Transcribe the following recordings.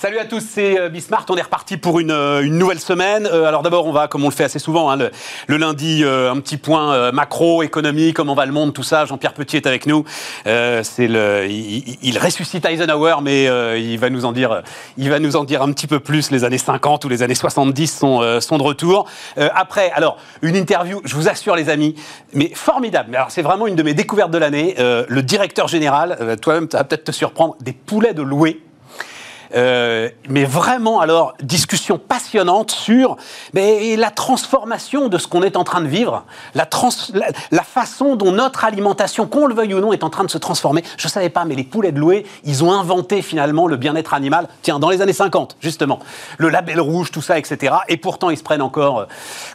Salut à tous, c'est euh, Bismart. On est reparti pour une, euh, une nouvelle semaine. Euh, alors d'abord, on va, comme on le fait assez souvent, hein, le, le, lundi, un petit point macro, économie, comment va le monde, tout ça. Jean-Pierre Petit est avec nous. c'est le, il, il, ressuscite Eisenhower, mais il va nous en dire, il va nous en dire un petit peu plus. Les années 50 ou les années 70 sont, sont de retour. après, alors une interview, je vous assure les amis, mais formidable. Alors c'est vraiment une de mes découvertes de l'année. le directeur général, toi-même, ça va peut-être te surprendre, des poulets de louer euh, mais vraiment, alors, discussion passionnante sur mais, la transformation de ce qu'on est en train de vivre, la, façon dont notre alimentation, qu'on le veuille ou non, est en train de se transformer. Je ne savais pas, mais les poulets de louer, ils ont inventé finalement le bien-être animal, tiens, dans les années 50, justement. Le label rouge, tout ça, etc. Et pourtant, ils se prennent encore, euh,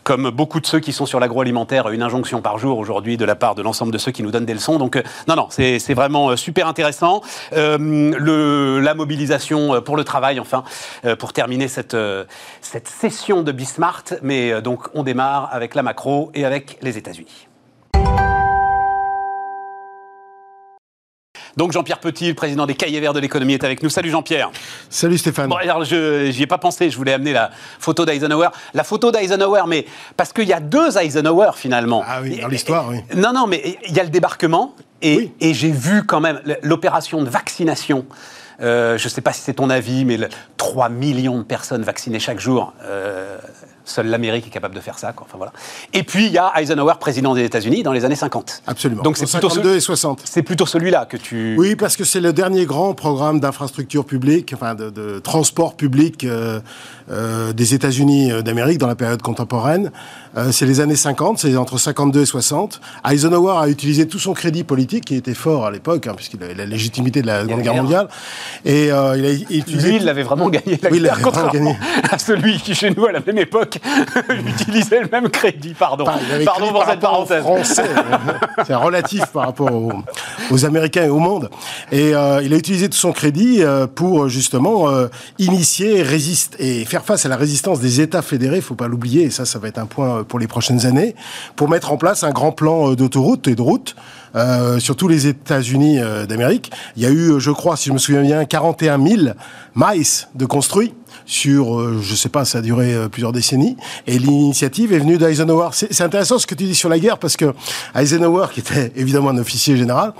comme beaucoup de ceux qui sont sur l'agroalimentaire, une injonction par jour aujourd'hui de la part de l'ensemble de ceux qui nous donnent des leçons. Donc, euh, non, non, c'est vraiment super intéressant. la mobilisation pour le travail, enfin, euh, pour terminer cette, euh, cette session de Bismart. Mais euh, donc, on démarre avec la macro et avec les États-Unis. Donc Jean-Pierre Petit, le président des Cahiers Verts de l'économie, est avec nous. Salut Jean-Pierre. Salut Stéphane. Bon, alors je n'y ai pas pensé, je voulais amener la photo d'Eisenhower. La photo d'Eisenhower, mais parce qu'il y a deux Eisenhower finalement. Ah oui, dans l'histoire, oui. Non, non, mais il y a le débarquement et, et j'ai vu quand même l'opération de vaccination euh, je ne sais pas si c'est ton avis, mais 3 millions de personnes vaccinées chaque jour. Euh, Seule l'Amérique est capable de faire ça. Quoi. Enfin, voilà. Et puis, il y a Eisenhower, président des États-Unis, dans les années 50. Absolument. Donc, c'est plutôt, et 60. C'est plutôt celui-là que tu... Oui, parce que c'est le dernier grand programme d'infrastructure publique, enfin de, transport public euh, euh, des États-Unis euh, d'Amérique dans la période contemporaine. c'est les années 50, c'est entre 52 et 60. Eisenhower a utilisé tout son crédit politique, qui était fort à l'époque, hein, puisqu'il avait la légitimité de la Seconde Guerre mondiale. Et il a utilisé... Lui, il l'avait vraiment gagné la oui, guerre, contrairement gagné. à celui qui, chez nous, à la même époque, Utiliser le même crédit, pardon. pardon pour cette parenthèse. Français, c'est relatif par rapport aux, Américains et au monde. Et euh, il a utilisé tout son crédit euh, pour justement euh, initier, résister et faire face à la résistance des États fédérés. Il faut pas l'oublier. Et ça, ça va être un point pour les prochaines années, pour mettre en place un grand plan d'autoroute et de route. Euh, sur tous les États-Unis d'Amérique. Il y a eu, je crois, si je me souviens bien, 41 000 miles de construits sur, euh, je sais pas, ça a duré euh, plusieurs décennies. Et l'initiative est venue d'Eisenhower. C'est intéressant ce que tu dis sur la guerre parce que Eisenhower, qui était évidemment un officier général,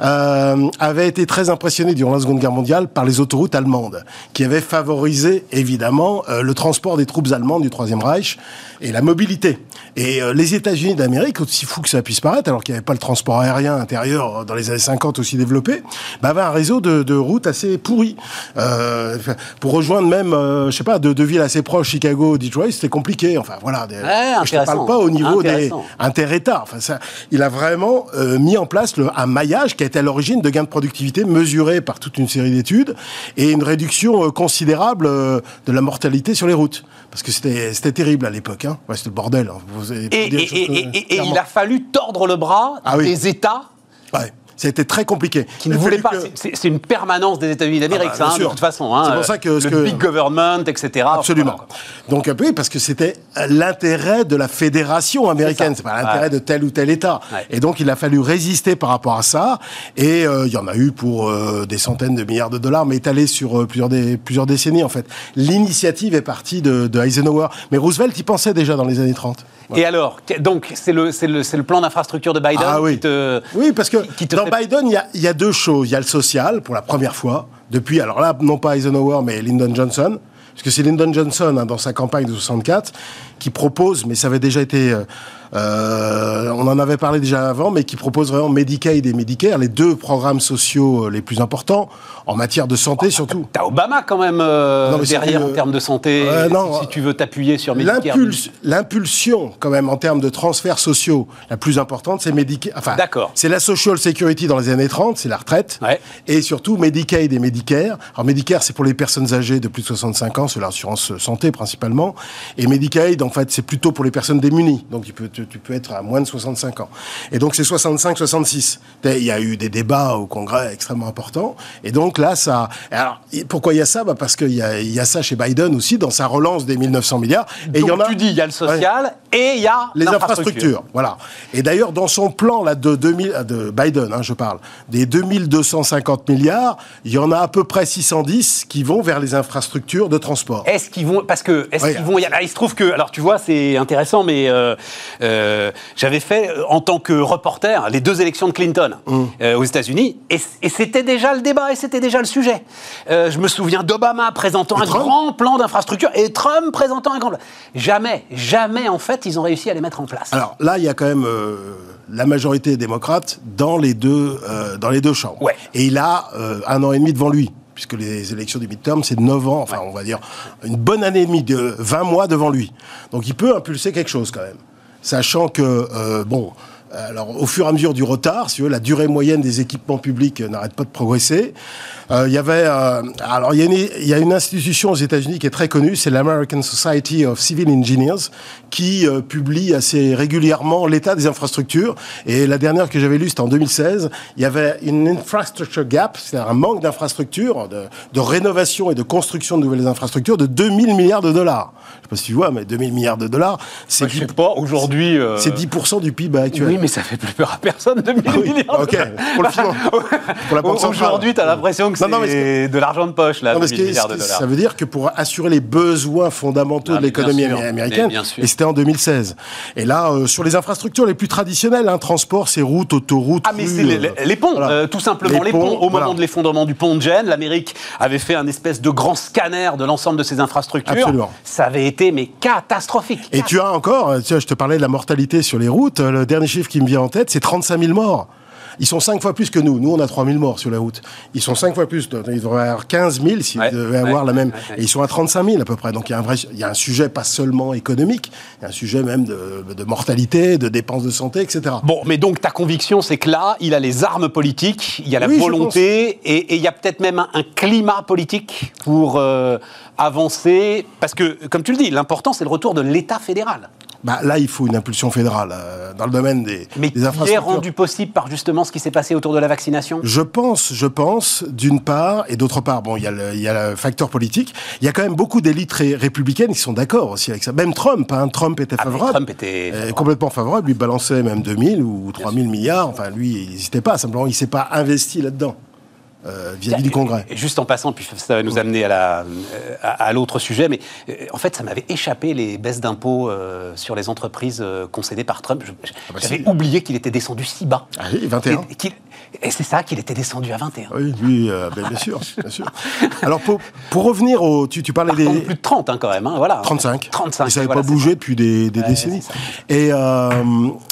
euh, avait été très impressionné durant la Seconde Guerre mondiale par les autoroutes allemandes, qui avaient favorisé évidemment le transport des troupes allemandes du Troisième Reich et la mobilité. Et les États-Unis d'Amérique, aussi fou que ça puisse paraître, alors qu'il n'y avait pas le transport aérien intérieur dans les années 50 aussi développé, bah, avait un réseau de, de routes assez pourri. Euh, pour rejoindre même euh, je sais pas, de deux villes assez proches, Chicago, Detroit, c'était compliqué. Enfin, voilà. je ne parle pas au niveau des inter-États. Enfin, ça, il a vraiment euh, mis en place le, un maillage qui a été à l'origine de gains de productivité mesurés par toute une série d'études et une réduction euh, considérable de la mortalité sur les routes. Parce que c'était terrible à l'époque. Hein. c'était le bordel. Hein. et, il a fallu tordre le bras ah des États ouais. C'était très compliqué. Qui ne voulait pas. C'est une permanence des États-Unis d'Amérique, ah bah, ça, hein, de toute façon. Hein, c'est pour ça que le big government, etc. Absolument. Donc un peu parce que c'était l'intérêt de la fédération américaine, c'est pas l'intérêt de tel ou tel État. Et donc il a fallu résister par rapport à ça. Et euh, il y en a eu pour euh, des centaines de milliards de dollars, mais étalés sur euh, plusieurs, des, plusieurs décennies en fait. L'initiative est partie de, de Eisenhower, mais Roosevelt y pensait déjà dans les années 30. Et alors, donc c'est le, le, le, plan d'infrastructure de Biden ah, oui. qui te... Oui, parce que dans Biden, il y a, deux choses. Il y a le social, pour la première fois, depuis, alors là, non pas Eisenhower, mais Lyndon Johnson, parce que c'est Lyndon Johnson, hein, dans sa campagne de 64, qui propose, mais ça avait déjà été... Euh, on en avait parlé déjà avant, mais qui propose vraiment Medicaid et Medicare, les deux programmes sociaux euh, les plus importants en matière de santé surtout. T'as Obama quand même euh, derrière en termes de santé, si, tu veux t'appuyer sur Medicare. L'impulsion quand même en termes de transferts sociaux, la plus importante, c'est Medicare. Enfin, c'est la Social Security dans les années 30, c'est la retraite, et surtout Medicaid et Medicare. Alors Medicare, c'est pour les personnes âgées de plus de 65 ans, c'est l'assurance santé principalement, et Medicaid, en fait, c'est plutôt pour les personnes démunies. Donc tu peux tu peux être à moins de 65 ans. Et donc c'est 65-66. Il y a eu des débats au Congrès extrêmement importants. Et donc là, ça... Alors, pourquoi il y a ça? Bah Parce qu'il y a, y a ça chez Biden aussi, dans sa relance des 1900 milliards. Et donc, il y en a... tu dis, il y a le social et il y a les infrastructures. Voilà. Et d'ailleurs, dans son plan là, de, 2000, de Biden, hein, je parle, des 2250 milliards, il y en a à peu près 610 qui vont vers les infrastructures de transport. Est-ce qu'ils vont. Parce que. Est-ce qu'ils vont. Il se trouve que. Alors, tu vois, c'est intéressant, mais euh, euh, j'avais fait, euh, en tant que reporter, les deux élections de Clinton mmh. aux États-Unis, et, c'était déjà le débat, et c'était déjà le sujet. je me souviens d'Obama présentant un grand plan d'infrastructure, et Trump présentant un grand plan. Jamais, jamais, en fait, ils ont réussi à les mettre en place. Alors là, il y a quand même euh, la majorité démocrate dans les deux, euh, dans les deux chambres. Et il a euh, un an et demi devant lui puisque les élections du midterm, c'est 9 ans, enfin, on va dire une bonne année et demie, de 20 mois devant lui. Donc il peut impulser quelque chose quand même. Sachant que, bon, alors, au fur et à mesure du retard, si vous la durée moyenne des équipements publics n'arrête pas de progresser. Euh, il y avait, euh, alors il y, a une, il y, a une institution aux États-Unis qui est très connue, c'est l'American Society of Civil Engineers, qui euh, publie assez régulièrement l'état des infrastructures. Et la dernière que j'avais lue, c'était en 2016. Il y avait une infrastructure gap, c'est-à-dire un manque d'infrastructures, de, de, rénovation et de construction de nouvelles infrastructures de 2000 milliards de dollars. Je sais pas si tu vois, mais 2000 milliards de dollars, c'est. sais pas. Aujourd'hui. C'est 10% du PIB actuel. Oui, mais ça fait plus peur à personne. 2000 ah milliards. Ok. Pour, le pour la Aujourd'hui, tu as l'impression que c'est de l'argent de poche, là, 2000 milliards de dollars. Ça veut dire que pour assurer les besoins fondamentaux de l'économie américaine, et c'était en 2016. Et là, euh, sur les infrastructures les plus traditionnelles, hein, transport, c'est routes, autoroutes. Ah, mais c'est les, ponts, euh, tout simplement. Les ponts, au moment de l'effondrement du pont de Gênes, l'Amérique avait fait un espèce de grand scanner de l'ensemble de ces infrastructures. Absolument. Ça avait été, mais catastrophique. Et tu as encore, tu vois, je te parlais de la mortalité sur les routes, le dernier chiffre qui me vient en tête, c'est 35 000 morts. Ils sont cinq fois plus que nous. Nous, on a 3 000 morts sur la route. Ils sont cinq fois plus. Ils devraient avoir 15 000 s'ils devaient avoir la même. Et ils sont à 35 000 à peu près. Donc il y a un vrai, il y a un sujet pas seulement économique, il y a un sujet même de, de mortalité, de dépenses de santé, etc. Bon, mais donc ta conviction, c'est que là, il a les armes politiques, il y a la volonté, et, il y a peut-être même un, climat politique pour euh, avancer. Parce que, comme tu le dis, l'important, c'est le retour de l'État fédéral. Bah, là, il faut une impulsion fédérale euh, dans le domaine des, Mais des infrastructures. Mais est rendu possible par justement ce qui s'est passé autour de la vaccination? Je pense, je pense, d'une part, et d'autre part, bon, il y, a le, y a le facteur politique. Il y a quand même beaucoup d'élites républicaines qui sont d'accord aussi avec ça. Même Trump, hein, Trump était ah, favorable. Trump était favorable. complètement favorable. Lui balançait même 2000 ou 3000 milliards. Enfin, lui, il n'hésitait pas. Simplement, il ne s'est pas investi là-dedans. Euh, vis-à-vis du Congrès. juste en passant, puis ça va nous amener à, à, l'autre sujet, mais euh, en fait, ça m'avait échappé les baisses d'impôts euh, sur les entreprises concédées par Trump. Ah bah j'avais oublié qu'il était descendu si bas. Ah oui, 21. Et c'est ça qu'il était descendu à 21. Oui, lui, ben, bien sûr, bien sûr. Alors, pour, pour revenir au... Tu, tu parlais des... Plus de 30, hein, quand même, hein, voilà. 35. 35. Et ça n'avait pas bougé depuis des, des décennies. Et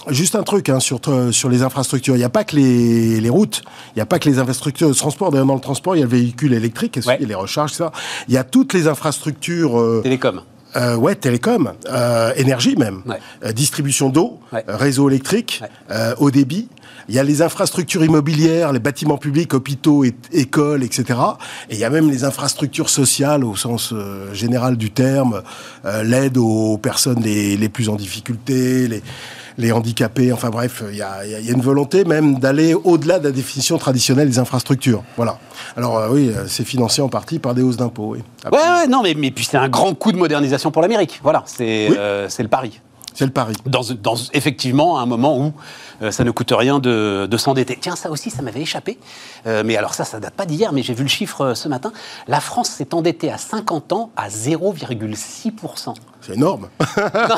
juste un truc hein, sur, sur les infrastructures. Il n'y a pas que les, les routes, il n'y a pas que les infrastructures de transport. D'ailleurs, dans le transport, il y a le véhicule électrique, il y a les recharges, ça. Il y a toutes les infrastructures. Euh, télécom. Euh, ouais, télécom, euh, énergie même, euh, distribution d'eau, réseau électrique, haut débit. Il y a les infrastructures immobilières, les bâtiments publics, hôpitaux, écoles, etc. Et il y a même les infrastructures sociales au sens général du terme, l'aide aux personnes les, les, plus en difficulté, les, les handicapés. Enfin bref, il y a, une volonté même d'aller au-delà de la définition traditionnelle des infrastructures. Voilà. Alors euh, oui, euh, c'est financé en partie par des hausses d'impôts. Oui. Ouais, ouais, non, mais, mais puis c'est un grand coup de modernisation pour l'Amérique. Voilà, c'est euh, le pari. C'est le pari. Dans, dans, effectivement, un moment où euh, ça ne coûte rien de, s'endetter. Tiens, ça aussi, ça m'avait échappé. Euh, mais alors ça, ça date pas d'hier, mais j'ai vu le chiffre euh, ce matin. La France s'est endettée à 50 ans à 0,6%. C'est énorme. non,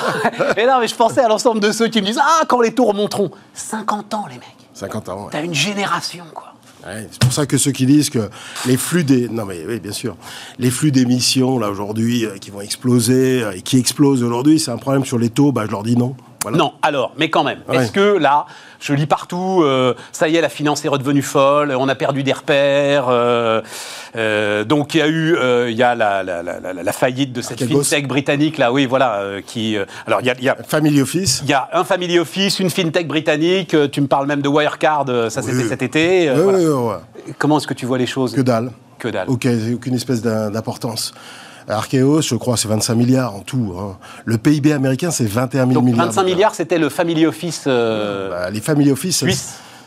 mais non, mais je pensais à l'ensemble de ceux qui me disent Ah, quand les taux remonteront 50 ans, les mecs. 50 ans, ouais. T'as une génération, quoi c'est pour ça que ceux qui disent que les flux des non mais bien sûr. Les flux d'émissions là aujourd'hui euh, qui vont exploser euh, et qui explosent aujourd'hui c'est un problème sur les taux bah je leur dis non non, alors, mais quand même, est-ce que là, je lis partout, euh, ça y est, la finance est redevenue folle, on a perdu des repères, euh, euh, donc il y a eu, il y a la, la, la, la faillite de cette fintech britannique là, oui, voilà, qui, alors il y a, y a, Family Office, il y a un Family Office, une fintech britannique, tu me parles même de Wirecard, ça c'était cet été. Comment est-ce que tu vois les choses Que dalle. Que dalle. aucune espèce d'importance. Archeos, je crois, c'est 25 milliards en tout. Hein. Le PIB américain, c'est 21 000 milliards. 25 milliards, c'était le Family Office. Euh, bah, les Family Office.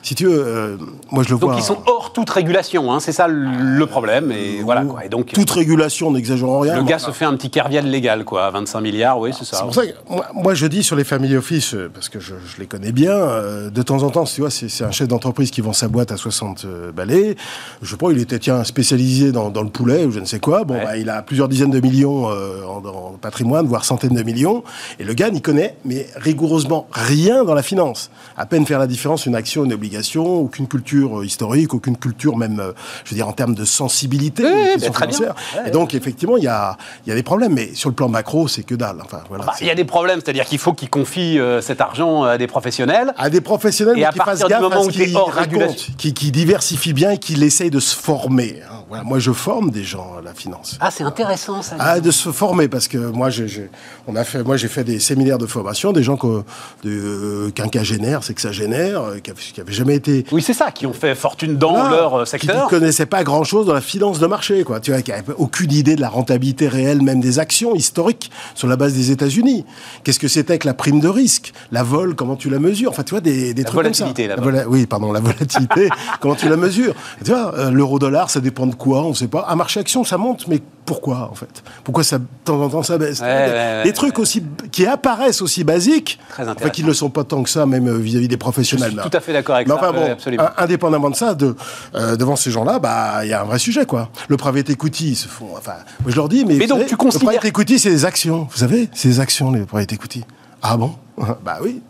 Si tu veux, euh, moi je le vois. Donc ils sont hors toute régulation, hein, c'est ça le, problème. Et voilà quoi. Et donc, Toute régulation, n'exagérons rien. le gars se fait un petit kerviel légal, quoi, à 25 milliards, oui, c'est ça. C'est pour ça que moi, moi, je dis sur les family office, euh, parce que je, je les connais bien, euh, de temps en temps, tu vois, c'est un chef d'entreprise qui vend sa boîte à 60 euh, balais. Je pas, il était tiens spécialisé dans, dans le poulet ou je ne sais quoi. Bon, Ouais. bah, il a plusieurs dizaines de millions en, en patrimoine, voire centaines de millions. Et le gars n'y connaît, mais rigoureusement rien dans la finance. À peine faire la différence une action, une obligation, aucune culture euh, historique, aucune culture même, euh, je veux dire, en termes de sensibilité. Oui, oui, bah, très bien. Et donc, effectivement, il y a, y a des problèmes, mais sur le plan macro, c'est que dalle. Enfin, voilà. Bah, Il y a des problèmes, c'est-à-dire qu'il faut qu'il confie euh, cet argent à des professionnels. à des professionnels Et à qui fassent partir du gaffe moment où t'es qu'ils hors racontent, régulation. qui, qui diversifient bien et qui essayent de se former. hein. Voilà, moi, je forme des gens à la finance. Ah, c'est intéressant ça. Ah, de se former parce que moi j'ai j'ai- on a fait moi j'ai fait des séminaires de formation des gens que, de euh, quinquagénaires sexagénaires euh, qui avaient, qui avaient jamais été Oui, c'est ça, qui ont fait fortune dans voilà, leur euh, qui secteur. ne connaissaient pas grand chose dans la finance de marché quoi. Tu vois qui n'avaient aucune idée de la rentabilité réelle même des actions historiques sur la base des États-Unis. Qu'est-ce que c'était que la prime de risque? La vol comment tu la mesures? Enfin tu vois des, des La trucs comme ça. volatilité, la La vola- oui pardon la volatilité comment tu la mesures? Tu vois euh, l'euro dollar ça dépend de quoi on sait pas un marché action ça monte mais pourquoi en fait? Pourquoi ça de temps en temps ça baisse? Ouais, des, ouais, ouais, des trucs aussi qui apparaissent aussi basiques Très enfin, intéressant. qui ne le sont pas tant que ça même euh, vis-à-vis des professionnels Je suis tout à fait d'accord avec mais ça, enfin ouais, bon, absolument. un- indépendamment de ça, de, euh, devant ces gens-là, bah il y a un vrai sujet quoi. Le private equity, ils se font. Enfin, moi je leur dis, mais, donc, savez, tu considères- le private equity, c'est des actions. Vous savez, c'est des actions les private equity. Ah bon? Bah oui.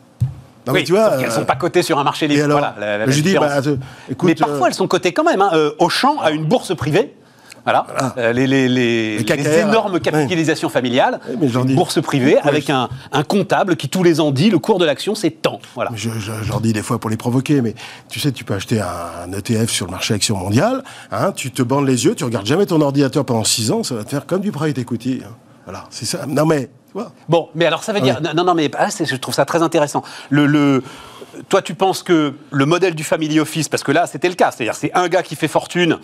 Non, oui, mais tu vois. sauf euh, sont pas cotées sur un marché libre. alors voilà, la- la- la Je dis, bah, euh, écoute, Mais parfois, euh, elles sont cotées quand même. Hein. Euh, Auchan a une bourse privée. Voilà, les, les, les- Les KKR, les énormes ouais. capitalisations familiales, mais je leur une dis- bourse privée avec un, un comptable qui tous les ans dit le cours de l'action c'est tant. Voilà. Je, je- je leur dis des fois pour les provoquer, mais tu sais, tu peux acheter un, un ETF sur le marché action mondial, hein, tu te bandes les yeux, tu regardes jamais ton ordinateur pendant 6 ans, ça va te faire comme du private equity. hein. Voilà, c'est ça. Non mais, Bon, mais alors ça veut Ah dire. Non, non, mais ah, je trouve ça très intéressant. Le, le- toi, tu penses que le modèle du family office, parce que là, c'était le cas, c'est-à-dire c'est un gars qui fait fortune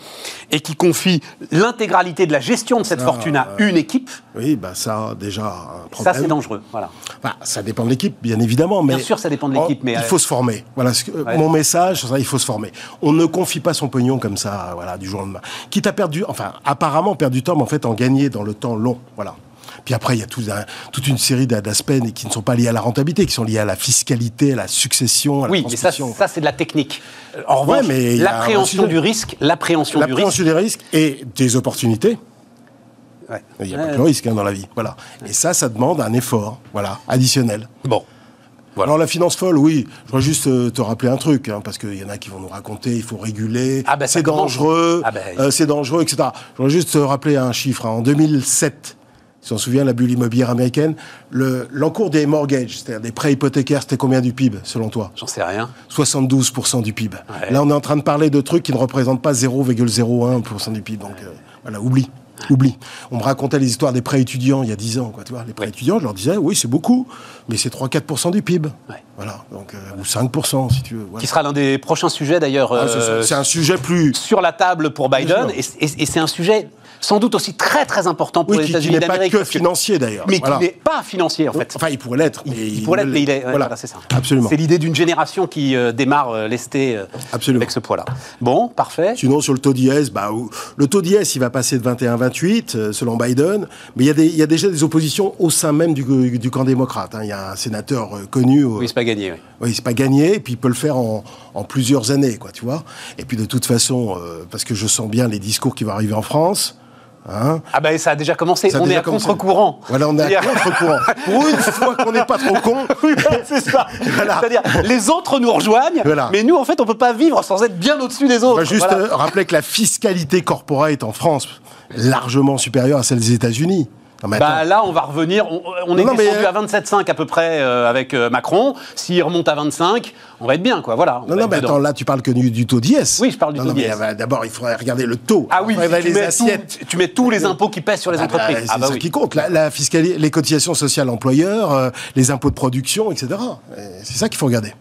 et qui confie l'intégralité de la gestion de cette Ça, fortune à une équipe, Oui, bah ça, déjà, un ça problème. c'est dangereux. Voilà. Bah, ça dépend de l'équipe, bien évidemment. Mais Bien sûr, ça dépend de l'équipe, mais, il euh, faut se former. Voilà, ce que- Ouais. mon message, ça, il faut se former. On ne confie pas son pognon comme ça, voilà, du jour au lendemain. Quitte à perdre du, enfin, apparemment perdre du temps, mais en fait en gagner dans le temps long, voilà. Puis après, il y a tout un- toute une série d'a- d'aspects qui ne sont pas liés à la rentabilité, qui sont liés à la fiscalité, à la succession, à la Oui, mais ça, ça c'est de la technique. En revanche, un l'appréhension du risque, l'appréhension du risque. Des risques et des opportunités. Ouais. Il n'y a Ouais, pas que le risque hein, dans la vie, voilà. Et ça, ça demande un effort, voilà, additionnel. Bon. Voilà. Alors la finance folle, oui. Je voudrais juste euh, te rappeler un truc, hein, parce qu'il y en a qui vont nous raconter, il faut réguler, Ah ben, c'est dangereux, Ah ben, euh, c'est dangereux, etc. Je voudrais juste te rappeler un chiffre. hein. En 2007, si on se souvient, la bulle immobilière américaine, le- l'encours des mortgages, c'est-à-dire des prêts hypothécaires, c'était combien du PIB, selon toi? J'en sais rien. 72% du PIB. Ouais. Là, on est en train de parler de trucs qui ne représentent pas 0,01% du PIB. Donc, euh, voilà, oublie. Oublie. On me racontait les histoires des prêts étudiants il y a 10 ans, quoi, tu vois. Les prêts étudiants, je leur disais, oui, c'est beaucoup, mais c'est 3-4% du PIB. Ouais. Voilà. Donc, euh, ou 5%, si tu veux. Voilà. Qui sera l'un des prochains sujets d'ailleurs Ah, c'est- euh, c'est un sujet plus. sur la table pour Biden. Bien Et, et- et c'est un sujet sans doute aussi très très important pour Oui, les qui, qui États-Unis n'est pas d'Amérique. que financier d'ailleurs. Mais Voilà. qui n'est pas financier en fait. Enfin, il pourrait l'être. Il, pourrait l'être, mais il est. ouais, Voilà, voilà, c'est ça. Absolument. C'est l'idée d'une génération qui euh, démarre euh, euh, avec ce poids-là. Bon, parfait. Sinon, sur le taux d'IS, bah, le taux d'IS, il va passer de 21 à 28, euh, selon Biden. Mais il y, a des- il y a déjà des oppositions au sein même du, du camp démocrate. hein. Il y a un sénateur euh, connu. euh, Oui, c'est pas gagné. oui. oui, c'est pas gagné, et puis il peut le faire en, en plusieurs années, quoi, tu vois. Et puis de toute façon, euh, parce que je sens bien les discours qui vont arriver en France. Hein, Ah ben ça a déjà commencé. ça on est à contre-courant. Voilà, on est à contre-courant. Pour une fois qu'on n'est pas trop con. Oui, c'est ça. Voilà. C'est-à-dire, les autres nous rejoignent, Voilà. mais nous, en fait, on peut pas vivre sans être bien au-dessus des autres. Va juste Voilà. euh, rappeler que la fiscalité corporate en France largement supérieure à celle des États-Unis. Mais Bah là, on va revenir. On, on est Non, mais, descendu euh, à 27,5 à peu près euh, avec euh, Macron. S'il remonte à 25, on va être bien, quoi. Voilà. on Non, non, mais dedans. attends, là, tu parles que du, du taux d'IS. Oui, je parle du Non, taux d'IS. euh, D'abord, il faudrait regarder le taux. Ah oui, Après, tu, les mets assiettes. tout- tu mets tous les impôts qui pèsent sur les Ah bah, entreprises. c'est Ah bah ça oui. qui compte. La, la fiscalité, les cotisations sociales employeurs, euh, les impôts de production, etc. Et C'est ça qu'il faut regarder.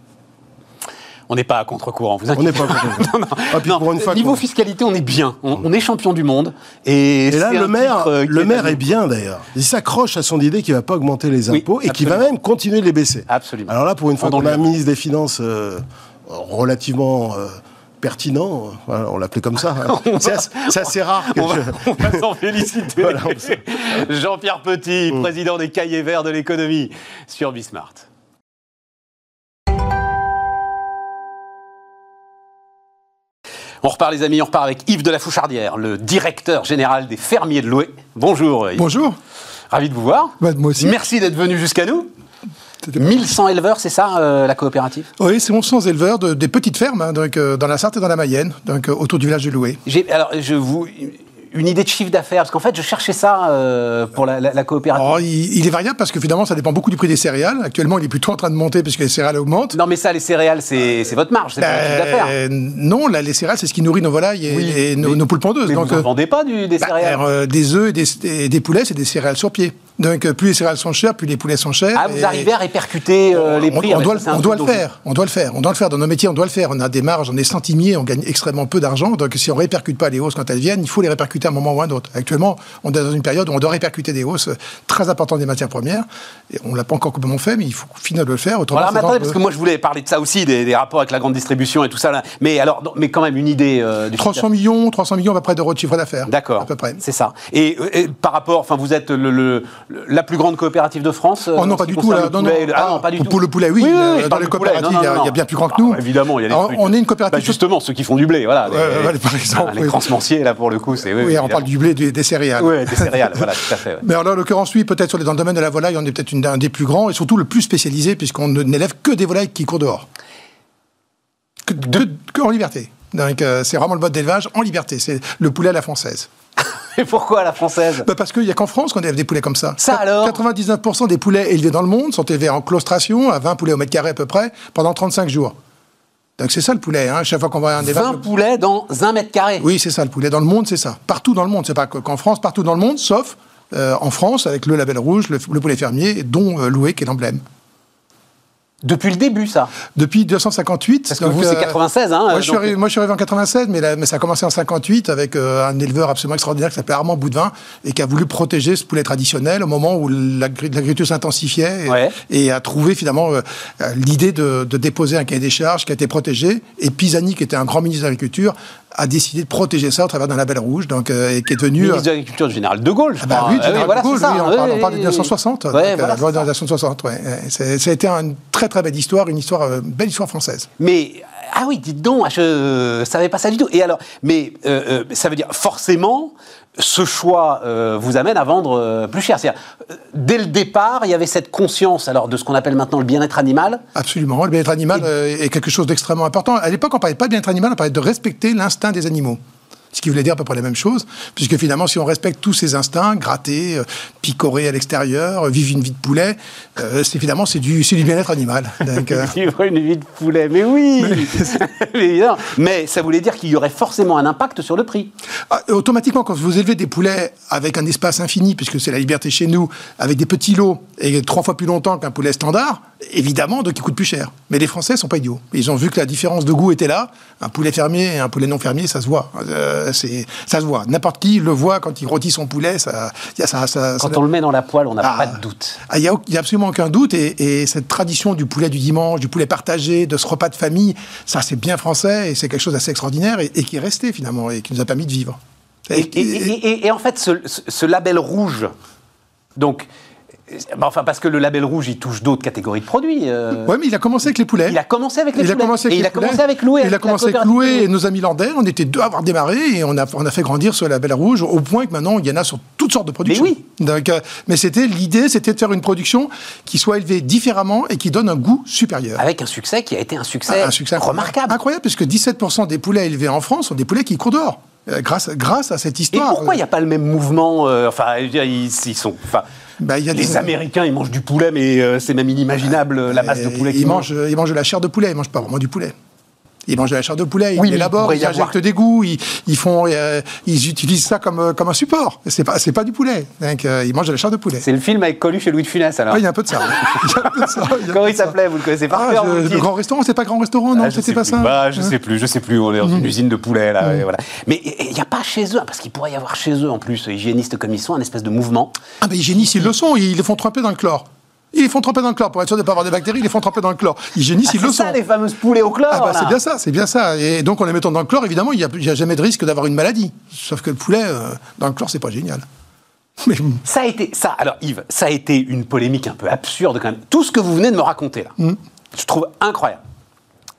On n'est pas à contre-courant, vous On inquiétez n'est pas content. Ah, puis Non, pour une fois niveau fiscalité, on est bien. On, on est champion du monde. Et, Et là, le maire, euh, le est maire à est nous. bien d'ailleurs. Il s'accroche à son idée qu'il va pas augmenter les Oui, impôts et qu'il va même continuer de les baisser. Absolument. Alors là, pour une fois qu'on a un ministre des Finances euh, relativement euh, pertinent. Voilà, on l'appelait comme ça. hein. C'est assez, rare que On va, je- on va s'en féliciter. Voilà, on Jean-Pierre Petit, Mm. président des cahiers verts de l'économie sur Bismart. On repart les amis, on repart avec Yves de la Fouchardière, le directeur général des fermiers de Loué. Bonjour Yves. Bonjour. Ravi de vous voir. Bah, moi aussi. Merci d'être venu jusqu'à nous. C'était- 1100 éleveurs, c'est ça euh, la coopérative? Oui, c'est 1100 éleveurs de, des petites fermes, hein, donc, euh, dans la Sarthe et dans la Mayenne, donc, euh, autour du village de Loué. Alors je vous une idée de chiffre d'affaires parce qu'en fait je cherchais ça euh, pour la, la- la coopérative. Alors, il, il est variable parce que finalement, ça dépend beaucoup du prix des céréales. Actuellement, il est plutôt en train de monter puisque les céréales augmentent. Non mais ça les céréales c'est c'est votre marge, c'est pas le chiffre d'affaires. Euh, non, là, les céréales, c'est ce qui nourrit nos volailles et, Oui, et nos, mais- nos poules pondeuses. Mais donc, vous en euh, vendez pas du, des bah, céréales euh, des œufs et des, et des poulets, c'est des céréales sur pied. Donc, euh, plus les céréales sont chères, plus les poulets sont chers. Ah, vous et- arrivez à répercuter euh, les on, prix on Ah, doit, on doit le faire, on doit le faire, on doit le faire. Dans nos métiers, on doit le faire. On a des marges, on est centimiers, on gagne extrêmement peu d'argent. Donc, si on répercute pas les hausses quand elles viennent, il faut les répercuter à un moment ou à un autre. Actuellement, on est dans une période où on doit répercuter des hausses très importantes des matières premières. Et on l'a pas encore complètement fait, mais il faut finir de le faire. Autrement, Voilà, c'est mais attendez, parce que moi je voulais parler de ça aussi, des, des rapports avec la grande distribution et tout ça. Là. Mais alors, mais quand même une idée euh, du chiffre 300 millions, 300 millions à peu près d'euros de chiffre d'affaires. D'accord, À peu près. c'est ça. Et, et par rapport, enfin, vous êtes le- la plus grande coopérative de France. euh, Oh non, en pas ce qui du tout. concerne Là. le Non, poulet non. et le- Ah, non, pas du pour, tout. pour le poulet, oui. oui, euh, dans les coopératives, il y a- y, bien plus grand que Ah, nous. évidemment, il y a des Alors, trucs. on est une coopérative. Bah, justement, ceux qui font du blé, voilà. Les, par exemple, les oui. transmenciers, là, pour le coup, c'est. Oui, on parle du blé, des, des céréales. Oui, des céréales, voilà, tout à fait. ouais. Mais alors, en l'occurrence, oui, peut-être les- dans le domaine de la volaille, on est peut-être un des plus grands et surtout le plus spécialisé, puisqu'on n'élève que des volailles qui courent dehors. Que en liberté. Donc, euh, c'est vraiment le mode d'élevage en liberté. C'est le poulet à la française. Et pourquoi la française? Bah, parce qu'il n'y a qu'en France qu'on élève des poulets comme ça. Ça alors? 99% des poulets élevés dans le monde sont élevés en claustration, à 20 poulets au mètre carré à peu près, pendant 35 jours. Donc c'est ça le poulet. Hein. Chaque fois qu'on à un 20 élevage. poulets dans un mètre carré. Oui, c'est ça le poulet. Dans le monde, c'est ça. Partout dans le monde. C'est pas que- qu'en France, partout dans le monde, sauf euh, en France, avec le label rouge, le, le poulet fermier, dont euh, Loué, qui est l'emblème. Depuis le début, ça. Depuis 258. Parce que donc, vous, c'est euh, 96, hein. Moi je, suis arrivé, moi, je suis arrivé en 96, mais, là- mais ça a commencé en 58 avec euh, un éleveur absolument extraordinaire qui s'appelait Armand Boudvin et qui a voulu protéger ce poulet traditionnel au moment où l'agri- l'agriculture s'intensifiait et, Ouais. et a trouvé finalement euh, euh, l'idée de, de déposer un cahier des charges qui a été protégé. Et Pisani, qui était un grand ministre de l'Agriculture, a décidé de protéger ça au travers d'un label rouge, donc euh, et qui est devenu. ministre de l'Agriculture du général de Gaulle, je Ah bah crois. oui, Ah général voilà, de Gaulle, ça. oui, on, Oui, parle, on oui, parle de oui. 1960. Ouais, donc, euh, voilà, la loi de 1960, ouais. Euh, c'est- Ça a été une très très belle histoire, une histoire, euh, belle histoire française. Mais ah oui, dites donc, je savais pas ça du tout. Et alors, mais euh, euh, ça veut dire forcément, ce choix euh, vous amène à vendre euh, plus cher. C'est-à-dire, euh, dès le départ, il y avait cette conscience, alors de ce qu'on appelle maintenant le bien-être animal. Absolument. Le bien-être animal est quelque chose d'extrêmement important. À l'époque, on parlait pas de bien-être animal, on parlait de respecter l'instinct des animaux. Ce qui voulait dire à peu près la même chose, puisque finalement, si on respecte tous ces instincts, gratter, euh, picorer à l'extérieur, euh, vivre une vie de poulet, euh, c'est finalement c'est du, du bien-être animal. Donc, euh, Vivre une vie de poulet, mais oui Mais. Mais ça voulait dire qu'il y aurait forcément un impact sur le prix. Ah, automatiquement, quand vous élevez des poulets avec un espace infini, puisque c'est la liberté chez nous, avec des petits lots et trois fois plus longtemps qu'un poulet standard, évidemment, donc il coûte plus cher. Mais les Français sont pas idiots. Ils ont vu que la différence de goût était là. Un poulet fermier et un poulet non fermier, ça se voit. Euh, c'est, ça se voit. N'importe qui le voit quand il rôtit son poulet. Ça, y a ça, ça- Quand on le met dans la poêle, on n'a Ah. pas de doute. ah, Il n'y a, absolument aucun doute. Et, et cette tradition du poulet du dimanche, du poulet partagé, de ce repas de famille, ça c'est bien français et c'est quelque chose d'assez extraordinaire et, et qui est resté finalement et qui nous a permis de vivre. Et, en fait, ce, ce- label rouge, donc, enfin, parce que le label rouge, il touche d'autres catégories de produits. euh, Ouais, mais il a commencé avec les poulets. Il a commencé avec les Il a poulets. commencé avec et il les a commencé poulets. avec Loué. Il a commencé avec Loué et nos amis landais. On était deux à avoir démarré et on a, on a fait grandir ce label rouge au point que maintenant il y en a sur toutes sortes de productions. oui. Donc, euh, mais c'était l'idée, c'était de faire une production qui soit élevée différemment et qui donne un goût supérieur. Avec un succès qui a été un succès, un succès remarquable. Incroyable, puisque 17% des poulets élevés en France sont des poulets qui courent dehors. euh, grâce, grâce à cette Et histoire. pourquoi il n'y a pas le même mouvement euh, Enfin, ils, ils sont. Enfin, Bah, il y a les des- Américains, ils mangent du poulet, mais euh, c'est même inimaginable la masse de poulet ils qu'ils mangent, ils mangent de la chair de poulet, ils mangent pas vraiment du poulet. Ils mangent de la chair de poulet, ils Oui, mais il l'élaborent, ils avoir- injectent des goûts, ils, ils font, euh, ils utilisent ça comme, euh, comme un support. C'est pas, c'est pas du poulet. Donc, euh, ils mangent de la chair de poulet. C'est le film avec Coluche et Louis de Funès, alors. Ah, il y a un peu de ça. Comment il s'appelait Vous le connaissez par Ah, cœur je- le le grand restaurant, c'est pas grand restaurant, non Ah, je C'était sais pas plus. ça Bah, je Hein sais plus, je sais plus. On est dans une usine de poulet là, et voilà. Mais il n'y a pas chez eux, parce qu'il pourrait y avoir chez eux en plus, hygiénistes comme ils sont, un espèce de mouvement. Ah, ben hygiénistes, ils le sont, ils les font tremper dans le chlore. Ils les font tremper dans le chlore pour être sûr de ne pas avoir des bactéries. Ils les font tremper dans le chlore. Hygiénistes, Ah, ils le c'est sont. ça, les fameuses poulets au chlore. Ah bah, c'est bien ça, c'est bien ça. Et donc en les mettant dans le chlore, évidemment, il n'y a, jamais de risque d'avoir une maladie. Sauf que le poulet euh, dans le chlore, c'est pas génial. Mais Ça a été, ça, alors Yves, ça a été une polémique un peu absurde quand même. Tout ce que vous venez de me raconter là, Mm. je trouve incroyable.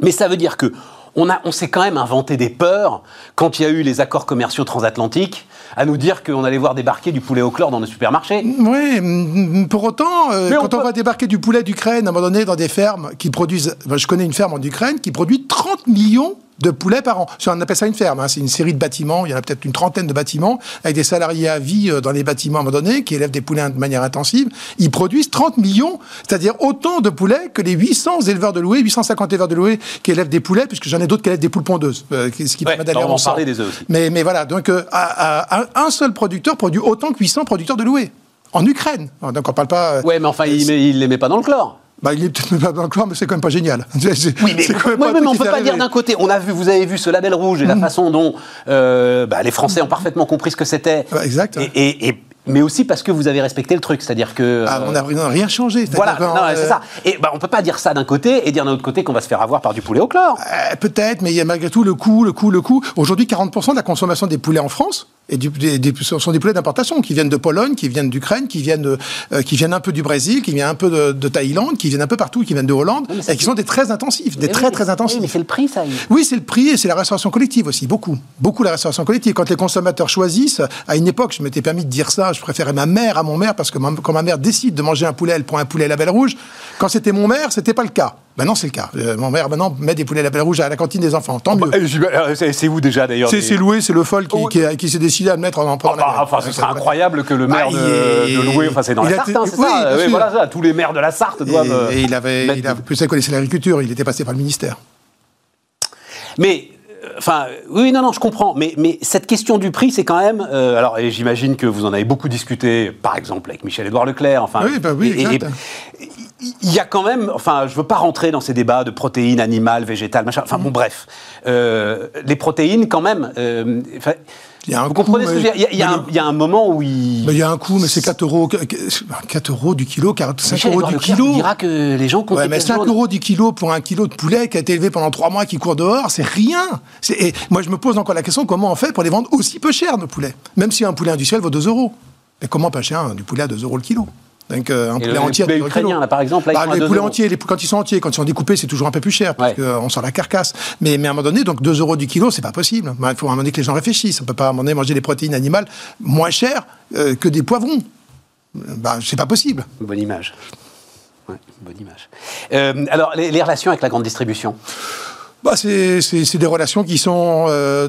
Mais ça veut dire que on, a, on s'est quand même inventé des peurs quand il y a eu les accords commerciaux transatlantiques à nous dire qu'on allait voir débarquer du poulet au chlore dans nos supermarchés. Oui, pour autant, euh, on quand on, va débarquer du poulet d'Ukraine, à un moment donné, dans des fermes qui produisent. ben, je connais une ferme en Ukraine qui produit 30 millions de poulets par an. On appelle ça une ferme, hein, c'est une série de bâtiments, il y en a peut-être une trentaine de bâtiments, avec des salariés à vie euh, dans les bâtiments à un moment donné, qui élèvent des poulets de manière intensive. Ils produisent 30 millions, c'est-à-dire autant de poulets que les 800 éleveurs de louer, 850 éleveurs de louer qui élèvent des poulets, puisque j'en ai d'autres qui élèvent des poules pondeuses, euh, ce qui Ouais, permet d'aller en parler des œufs aussi. Mais, mais voilà, donc euh, à- à- un, seul producteur produit autant que 800 producteurs de louer. En Ukraine. Donc on parle pas. Ouais, mais enfin, il, il les met pas dans le chlore. Bah, il est peut-être pas chlore, mais c'est quand même pas génial. Oui, mais, quand même oui, mais on qui peut pas dire d'un côté. On a vu, vous avez vu ce label rouge et la façon dont euh, bah, les Français ont parfaitement compris ce que c'était. Ouais, exact. Et, et- et- mais aussi parce que vous avez respecté le truc, c'est-à-dire que. Ah, euh, on n'a rien- changé. Voilà, non, euh, c'est ça. Et bah, on peut pas dire ça d'un côté et dire d'un autre côté qu'on va se faire avoir par du poulet au chlore. Euh, Peut-être, mais il y a malgré tout le coût, le coût, le coût. Aujourd'hui, 40% de la consommation des poulets en France et du- des, des- sont des poulets d'importation qui viennent de Pologne, qui viennent d'Ukraine, qui viennent, euh, qui viennent un peu du Brésil, qui viennent un peu de, de Thaïlande, qui viennent un peu partout, qui viennent de Hollande, Oui, et qui c'est- sont des très intensifs, des très oui, très mais- intensifs. mais c'est le prix, ça. Oui, c'est le prix et c'est la restauration collective aussi, beaucoup. Beaucoup la restauration collective. Quand les consommateurs choisissent, à une époque, je m'étais permis de dire ça, je préférais ma mère à mon maire, parce que ma- quand ma mère décide de manger un poulet, elle prend un poulet label rouge. Quand c'était mon maire, c'était pas le cas. Maintenant, c'est le cas. Euh, mon maire, maintenant, met des poulets label rouge à la cantine des enfants. Tant mieux. Eh, j'y- euh, C'est où déjà d'ailleurs C'est loué, c'est le folle qui, Oh. qui, s'est décidé à le mettre en Ah bah, enfin, ce serait incroyable que le maire Bah, de, il- de Loué, enfin c'est dans il la Sarthe, hein, c'est oui, ça. bien Oui, sûr. voilà, ça. Tous les maires de la Sarthe doivent. euh, Et, et il avait, mettre il a, plus connaissait l'agriculture, il était passé par le ministère. Mais, euh, enfin, oui, non, non, je comprends. Mais, mais cette question du prix, c'est quand même. euh, alors, et j'imagine que vous en avez beaucoup discuté, par exemple, avec Michel-Édouard Leclerc. Enfin, Oui, bah oui, il y a quand même, enfin, je veux pas rentrer dans ces débats de protéines animales, végétales, machin. Enfin, bon, Mm. bref, Euh, les protéines, quand même. euh, Il y a un vous comprenez ce que je veux dire Il y a- il y, a mais- un- moment où il. Il y a un coût, mais c'est 4 euros, 4 euros du kilo, 45 Michel euros Édouard du kilo. vous dira que les gens Ouais, mais pièces 5 jaunes. euros du kilo pour un kilo de poulet qui a été élevé pendant 3 mois, qui court dehors, c'est rien. Et moi, je me pose encore la question comment on fait pour les vendre aussi peu cher, nos poulets? Même si un poulet industriel vaut 2 euros. Et comment pas cher un- du poulet à 2 euros le kilo? Donc, euh, un Et poulet le- entier à les 2 euros le poulets kilo. ukrainiens, là, par exemple, là, ils Bah, sont les 2 poulets entiers, les- quand ils sont entiers, quand ils sont découpés, c'est toujours un peu plus cher, parce Ouais. qu'on sort la carcasse. Mais, mais à un moment donné, donc 2 euros du kilo, c'est pas possible. Bah, Il faut à un moment donné que les gens réfléchissent. On peut pas à un moment donné manger des protéines animales moins chères euh, que des poivrons. Bah, c'est pas possible. Bonne image. Ouais, bonne image. Euh, alors, les, les relations avec la grande distribution? Bah, c'est des relations qui sont. euh,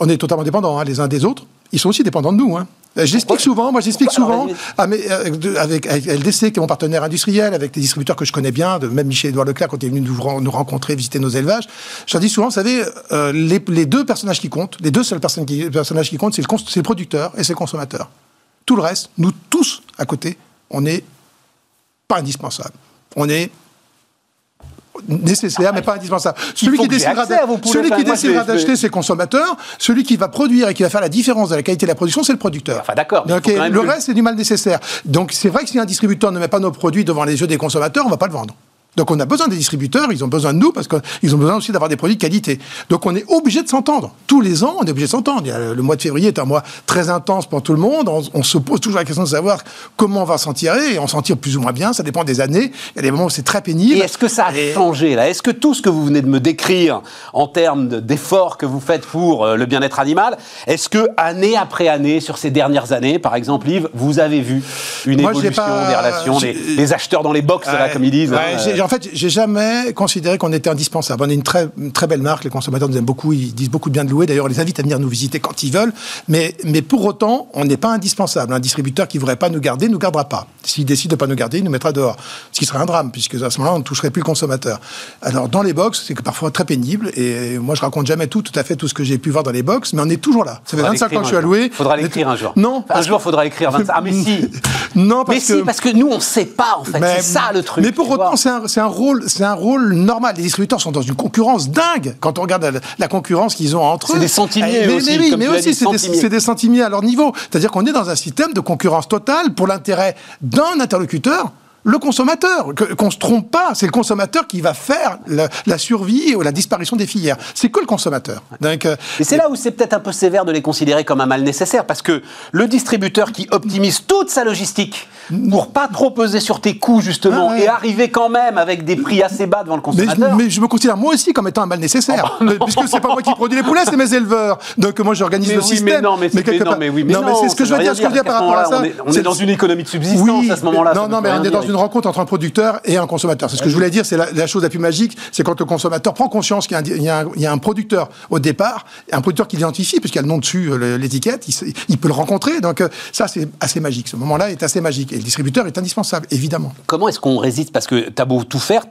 on est totalement dépendants hein, les uns des autres. Ils sont aussi dépendants de nous. Hein. Euh, Je l'explique souvent, moi j'explique souvent Alors, à mes- euh, avec, avec LDC, qui est mon partenaire industriel, avec des distributeurs que je connais bien, de, même Michel-Édouard Leclerc, quand il est venu nous, ren- nous rencontrer, visiter nos élevages. Je leur dis souvent, vous savez, euh, les, les deux personnages qui comptent, les deux seuls personnes qui, personnages qui comptent, c'est le, le producteur et c'est le consommateur. Tout le reste, nous tous à côté, on n'est pas indispensable. On est nécessaire, mais pas indispensable. Celui qui décidera celui qui d'acheter, c'est le consommateur. Celui qui va produire et qui va faire la différence de la qualité de la production, c'est le producteur. Enfin, d'accord, le reste, c'est du mal nécessaire. Donc, c'est vrai que si un distributeur ne met pas nos produits devant les yeux des consommateurs, on va pas le vendre. Donc, on a besoin des distributeurs, ils ont besoin de nous parce qu'ils ont besoin aussi d'avoir des produits de qualité. Donc, on est obligé de s'entendre. Tous les ans, on est obligé de s'entendre. Le, mois de février est un mois très intense pour tout le monde. On, on se pose toujours la question de savoir comment on va s'en tirer et on s'en tire plus ou moins bien. Ça dépend des années. Il y a des moments où c'est très pénible. Et est-ce que ça a Et- changé là? Est-ce que tout ce que vous venez de me décrire en termes de- d'efforts que vous faites pour euh, le bien-être animal, est-ce que année après année, sur ces dernières années, par exemple, Yves, vous avez vu une Moi, évolution pas- des relations, j'ai- des, acheteurs dans les box, là, comme ils disent ouais, hein, euh, En fait, j'ai jamais considéré qu'on était indispensable. On est une très, une très belle marque, les consommateurs nous aiment beaucoup, ils disent beaucoup de bien de louer. D'ailleurs, on les invite à venir nous visiter quand ils veulent. Mais, mais pour autant, on n'est pas indispensable. Un distributeur qui ne voudrait pas nous garder ne nous gardera pas. S'il décide de ne pas nous garder, il nous mettra dehors. Ce qui serait un drame, puisque à ce moment-là, on ne toucherait plus le consommateur. Alors, dans les box, c'est parfois très pénible. Et moi, je raconte jamais tout, tout à fait tout ce que j'ai pu voir dans les box, mais on est toujours là. Ça fait faudra 25 ans que je suis alloué. Faudra l'écrire un jour. Non. un jour, que- faudra écrire 25. Ah, mais si Non, parce Mais si, que... parce que nous, on ne sait pas, en fait. C'est ça le truc. Mais pour autant, c'est un, c'est un rôle, c'est un rôle normal. Les distributeurs sont dans une concurrence dingue quand on regarde la, la concurrence qu'ils ont entre C'est eux. des centimiers Eh, mais, aussi, mais oui, mais aussi c'est des, c'est des centimiers à leur niveau. C'est-à-dire qu'on est dans un système de concurrence totale pour l'intérêt d'un interlocuteur. Le consommateur. Qu'on se trompe pas, c'est le consommateur qui va faire la, la survie ou la disparition des filières. C'est que le consommateur. Donc, euh, Et c'est là où c'est peut-être un peu sévère de les considérer comme un mal nécessaire, parce que le distributeur qui optimise toute sa logistique pour pas trop peser sur tes coûts justement Ah ouais. et arriver quand même avec des prix assez bas devant le consommateur. mais je me considère moi aussi comme étant un mal nécessaire. Oh, non. puisque c'est pas moi qui produis les poulets, c'est mes éleveurs. Donc moi j'organise le oui, système. mais non, mais, non, mais oui, mais non, mais c'est ce que je veux dire, rien ce que je veux dire par rapport à ça. On est, on est c'est- dans une économie de subsistance à ce moment-là. Non, non, mais rien on est dans dire. Une rencontre entre un producteur et un consommateur. C'est ce que je voulais dire, c'est la, chose la plus magique, c'est quand le consommateur prend conscience qu'il y a un, producteur au départ, un producteur qu'il identifie, puisqu'il y a le nom dessus, euh, l'étiquette, il, il peut le rencontrer. Donc euh, ça, c'est assez magique. Ce moment-là est assez magique. Et le distributeur est indispensable, évidemment. Comment est-ce qu'on résiste? Parce que t'as beau tout faire.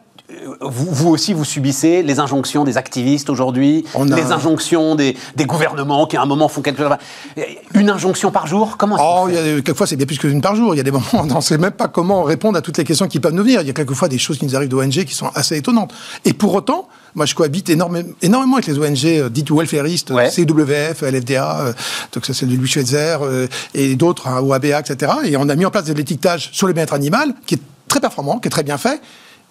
Vous, vous aussi, vous subissez les injonctions des activistes aujourd'hui, les injonctions des, des gouvernements qui à un moment font quelque chose. Une injonction par jour Comment Oh, il y a, des- quelquefois, c'est bien plus qu'une par jour. Il y a des moments où on ne sait même pas comment répondre à toutes les questions qui peuvent nous venir. Il y a quelquefois des choses qui nous arrivent d'ONG qui sont assez étonnantes. Et pour autant, moi, je cohabite énormément, énormément avec les ONG euh, dites welfaristes, Ouais. CWF, LFDA, euh, donc ça c'est de Louis Schweitzer, euh, et d'autres, hein, ou ABA, etc. Et on a mis en place de l'étiquetage sur le bien-être animal, qui est très performant, qui est très bien fait,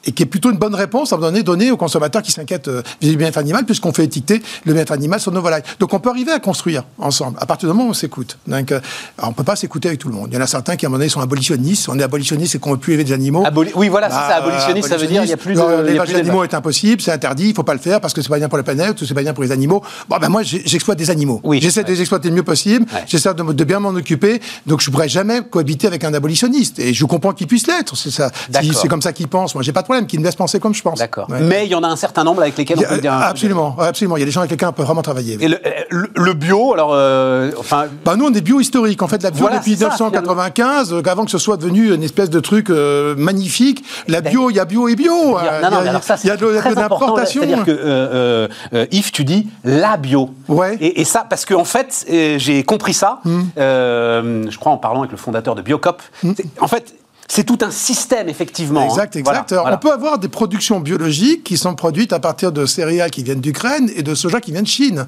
et qui est plutôt une bonne réponse à un moment donné donnée aux consommateurs qui s'inquiètent euh, vis-à-vis du bien-être animal, puisqu'on fait étiqueter le bien-être animal sur nos volailles. Donc on peut arriver à construire ensemble, à partir du moment où on s'écoute. Donc euh, on peut pas s'écouter avec tout le monde. Il y en a certains qui à un moment donné sont abolitionnistes. On est abolitionniste, c'est qu'on ne veut plus élever des animaux. Aboli- oui, voilà, c'est Bah, ça, abolitionniste, ça veut dire il n'y a plus de. L'élevage d'animaux est impossible, c'est interdit, il faut pas le faire parce que c'est pas bien pour la planète, ou c'est pas bien pour les animaux. Bon, ben moi, j'exploite des animaux. Oui, J'essaie de les exploiter le mieux possible, Ouais. j'essaie de, bien m'en occuper, donc je pourrais jamais cohabiter avec un abolitionniste. Et je comprends qu'il puisse l'être, c'est ça. C'est comme ça qu'il pense, moi j'ai pas de problème, qu'il me laisse penser comme je pense. D'accord. Ouais. Mais il y en a un certain nombre avec lesquels y on a- peut dire. un- absolument, absolument. Il y a des gens avec lesquels on peut vraiment travailler. oui. Et le, le- le bio, alors, euh, enfin, Bah nous on est bio historique en fait la bio Voilà, depuis c'est ça, 1995 euh, avant que ce soit devenu une espèce de truc euh, magnifique la bio il y a bio et bio il y a- euh, non, non, a- alors ça, il y a c'est de, il y a très de l'importation C'est-à-dire que, euh, euh, euh, Yves, tu dis la bio. Ouais. Et, et ça, parce qu'en fait, euh, j'ai compris ça, Hmm. euh, je crois en parlant avec le fondateur de Biocop. C'est- En fait, c'est tout un système, effectivement. Exact, hein. exact. Voilà, voilà. On peut avoir des productions biologiques qui sont produites à partir de céréales qui viennent d'Ukraine et de soja qui vient de Chine.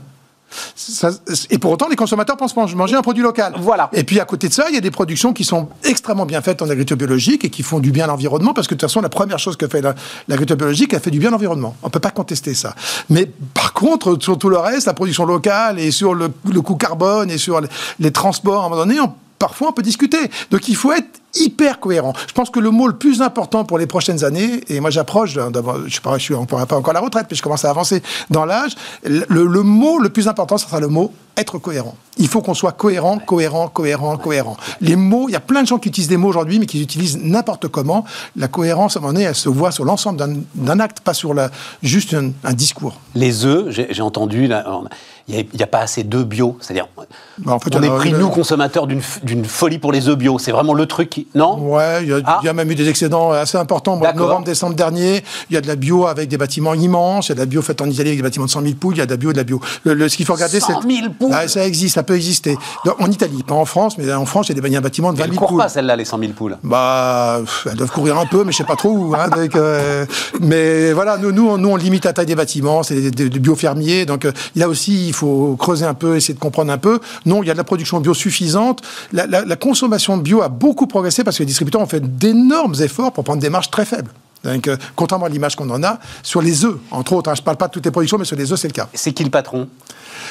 Ça- et pour autant, les consommateurs pensent man- manger un produit local. Voilà. Et puis à côté de ça, il y a des productions qui sont extrêmement bien faites en agriculture biologique et qui font du bien à l'environnement, parce que de toute façon, la première chose que fait la- l'agriculture biologique, elle fait du bien à l'environnement. On ne peut pas contester ça. Mais par contre, sur tout le reste, la production locale et sur le, le coût carbone et sur les, les transports, à un moment donné, on- parfois on peut discuter. Donc il faut être hyper cohérent. Je pense que le mot le plus important pour les prochaines années, et moi j'approche, d'avoir- je ne suis pas, je suis encore- pas encore à la retraite, mais je commence à avancer dans l'âge, le, le mot le plus important, ce sera le mot être cohérent. Il faut qu'on soit cohérent, cohérent, cohérent, cohérent. Les mots, il y a plein de gens qui utilisent des mots aujourd'hui, mais qui les utilisent n'importe comment. La cohérence, à un moment donné, elle se voit sur l'ensemble d'un- acte, pas sur la, juste un, un discours. Les œufs, j'ai entendu, il n'y a, pas assez d'œufs bio. C'est-à-dire, Bah, en fait, on est pris, nous, consommateurs, d'une folie pour les œufs bio. C'est vraiment le truc qui. Non Ouais, il y, a, Ah. il y a même eu des excédents assez importants. D'accord. novembre, décembre dernier, il y a de la bio avec des bâtiments immenses, il y a de la bio faite en Italie avec des bâtiments de 100 000 poules, il y a de la bio et de la bio. Le, le- ce qu'il faut regarder, 100 c'est... 000 poules Ah, Ça existe, ça peut exister. En Italie, pas en France, mais en France, il y a des y a un bâtiment de 20 Elles ne 000 courent poules. pas, celles-là, les 100 000 poules. Bah, elles doivent courir un peu, mais je sais pas trop où. Hein, donc, euh, mais voilà, nous, nous, on, nous, on limite la taille des bâtiments, c'est des, des, biofermiers. Donc euh, là aussi, il faut creuser un peu, essayer de comprendre un peu. Non, il y a de la production bio suffisante. La, la- la consommation de bio a beaucoup progressé parce que les distributeurs ont fait d'énormes efforts pour prendre des marges très faibles. Donc, euh, contrairement à l'image qu'on en a, sur les œufs, entre autres, hein, je parle pas de toutes les productions, mais sur les œufs, c'est le cas. C'est qui le patron?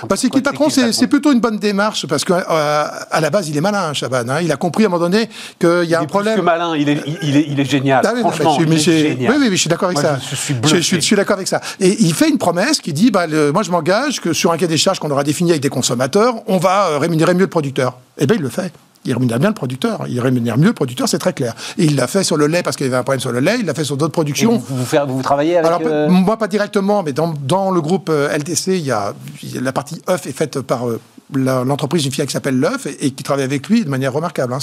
Patron, c'est qui le c'est c'est plutôt une bonne démarche, parce qu'à à la base, il est malin, Chaban. hein. Il a compris à un moment donné qu'il y a Il un est plus problème. que malin, il est, il est, il est génial. Ah oui, non, mais Franchement, je suis- mais il est génial. Oui, oui, oui, je suis d'accord avec Moi, ça. je- suis je, suis d'accord avec ça. Et il fait une promesse qui dit bah, le- moi, je m'engage que sur un cahier des charges qu'on aura défini avec des consommateurs, on va euh, rémunérer mieux le producteur. Eh bien, il le fait. Il rémunère bien le producteur. Il rémunère mieux le producteur, c'est très clair. Et il l'a fait sur le lait parce qu'il y avait un problème sur le lait. Il l'a fait sur d'autres productions. vous, vous, faire- vous travaillez avec. Alors, euh, moi, pas directement, mais dans, dans le groupe euh, LTC, il y, a, la partie œuf est faite par euh, l'entreprise d'une fille qui s'appelle l'œuf et, et qui travaille avec lui de manière remarquable. hein.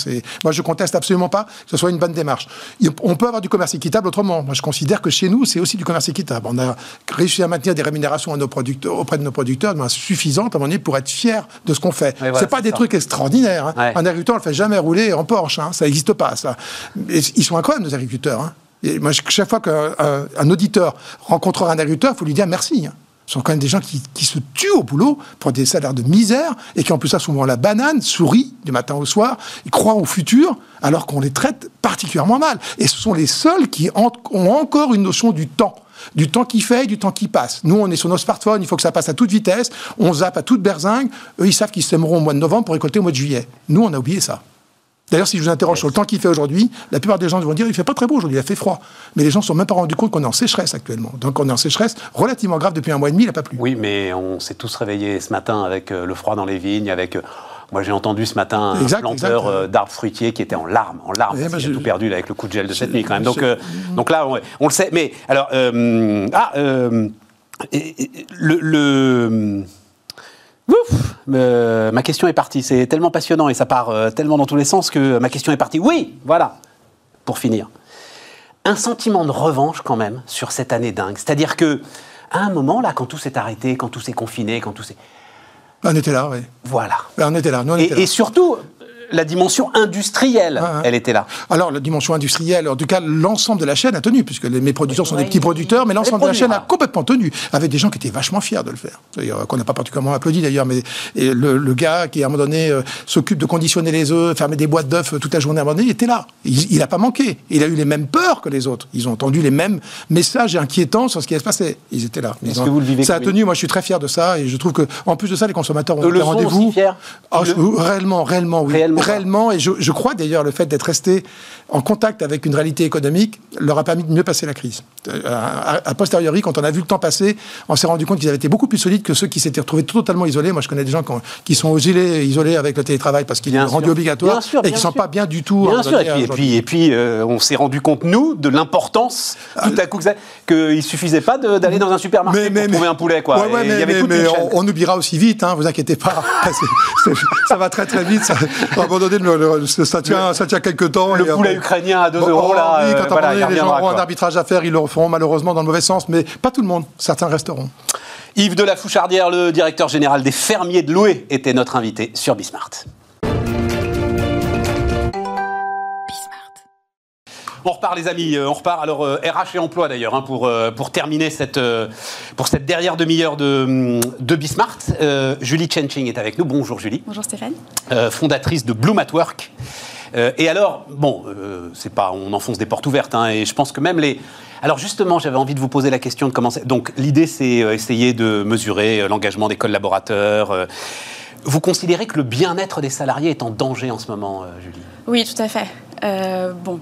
Moi, je conteste absolument pas que ce soit une bonne démarche. Il- On peut avoir du commerce équitable autrement. Moi, je considère que chez nous, c'est aussi du commerce équitable. On a réussi à maintenir des rémunérations à nos producteurs, auprès de nos producteurs de manière suffisante à un moment donné, pour être fiers de ce qu'on fait. Ouais, voilà, c'est pas des ça. trucs extraordinaires. hein. Ouais. Un agriculteur ne le fait jamais rouler en Porsche. hein. Ça n'existe pas, ça. Ils sont incroyables, nos agriculteurs. hein. Chaque fois qu'un un- un auditeur rencontrera un agriculteur, il faut lui dire merci. hein. Ce sont quand même des gens qui, se tuent au boulot pour des salaires de misère et qui en plus ça souvent la banane, sourient du matin au soir, ils croient au futur alors qu'on les traite particulièrement mal. Et ce sont les seuls qui ont encore une notion du temps du temps qui fait et du temps qui passe. Nous, on est sur nos smartphones, il faut que ça passe à toute vitesse, on zappe à toute berzingue. Eux, ils savent qu'ils s'aimeront au mois de novembre pour récolter au mois de juillet. Nous, on a oublié ça. D'ailleurs, si je vous interroge sur le temps qu'il fait aujourd'hui, la plupart des gens vont dire il fait pas très beau aujourd'hui, il a fait froid. Mais les gens ne sont même pas rendus compte qu'on est en sécheresse actuellement. Donc on est en sécheresse relativement grave depuis un mois et demi, il n'a pas plu. Oui, mais on s'est tous réveillés ce matin avec euh, le froid dans les vignes, avec. Euh, moi, j'ai entendu ce matin un planteur euh, d'arbres fruitiers qui était en larmes, en larmes. Eh il a tout perdu avec le coup de gel de cette nuit, quand même. Donc, donc là, on, le sait. Mais alors, ah, le Ouf, euh, ma question est partie. C'est tellement passionnant et ça part euh, tellement dans tous les sens que ma question est partie. Oui, voilà, pour finir. Un sentiment de revanche quand même sur cette année dingue. C'est-à-dire que, à un moment, là, quand tout s'est arrêté, quand tout s'est confiné, quand tout s'est. On était là, oui. Voilà. On était là. et, et surtout, la dimension industrielle, elle était là. Alors, la dimension industrielle, en tout cas, l'ensemble de la chaîne a tenu, puisque les, mes producteurs sont des petits producteurs, mais l'ensemble de la chaîne a complètement tenu, avec des gens qui étaient vachement fiers de le faire. Qu'on n'a pas particulièrement applaudi d'ailleurs, mais le, gars qui, à un moment donné, euh, s'occupe de conditionner les œufs, fermer des boîtes d'œufs toute la journée à un moment donné, il était là. Il n'a pas manqué. Il a eu les mêmes peurs que les autres. Ils ont entendu les mêmes messages inquiétants sur ce qui allait se passer. Ils étaient là. Est-ce que vous le vivez Ça a tenu. Moi, je suis très fier de ça, et je trouve que, en plus de ça, les consommateurs ont le rendez-vous. Ah, réellement, réellement, oui. Réellement, réellement et je, je crois d'ailleurs le fait d'être resté en contact avec une réalité économique leur a permis de mieux passer la crise. Euh, a, posteriori, quand on a vu le temps passer, on s'est rendu compte qu'ils avaient été beaucoup plus solides que ceux qui s'étaient retrouvés totalement isolés. Moi, je connais des gens qui, sont isolés, isolés avec le télétravail parce qu'il est rendu obligatoire et qui ne sont pas bien du tout. Bien sûr, et puis, et puis, euh, on s'est rendu compte, nous, de l'importance, tout à coup, qu'il ne suffisait pas d'aller dans un supermarché pour trouver un poulet. Quoi. mais, on, oubliera aussi vite, hein, vous inquiétez pas. ça va très très vite. Ça, à un moment donné, ça, tient, ça tient quelques temps. Le poulet ukrainien à 2 euros, là. Oui, quand euh, les gens auront un arbitrage à faire, ils le feront malheureusement dans le mauvais sens, mais pas tout le monde. Certains resteront. Yves de la Fouchardière, le directeur général des fermiers de Loué, était notre invité sur Bismart. On repart les amis, euh, on repart alors RH euh, et emploi d'ailleurs hein, pour, pour terminer cette, pour cette dernière demi-heure de, de Bismart. Julie Chenching est avec nous. Bonjour Julie. Bonjour Stéphane. fondatrice de Bloom at Work. Euh, et alors, bon, euh, c'est pas, on enfonce des portes ouvertes, hein, et je pense que même les. Alors justement, j'avais envie de vous poser la question de commencer. Donc l'idée, c'est euh, essayer de mesurer l'engagement des collaborateurs. Vous considérez que le bien-être des salariés est en danger en ce moment, Julie? Oui, tout à fait. Bon,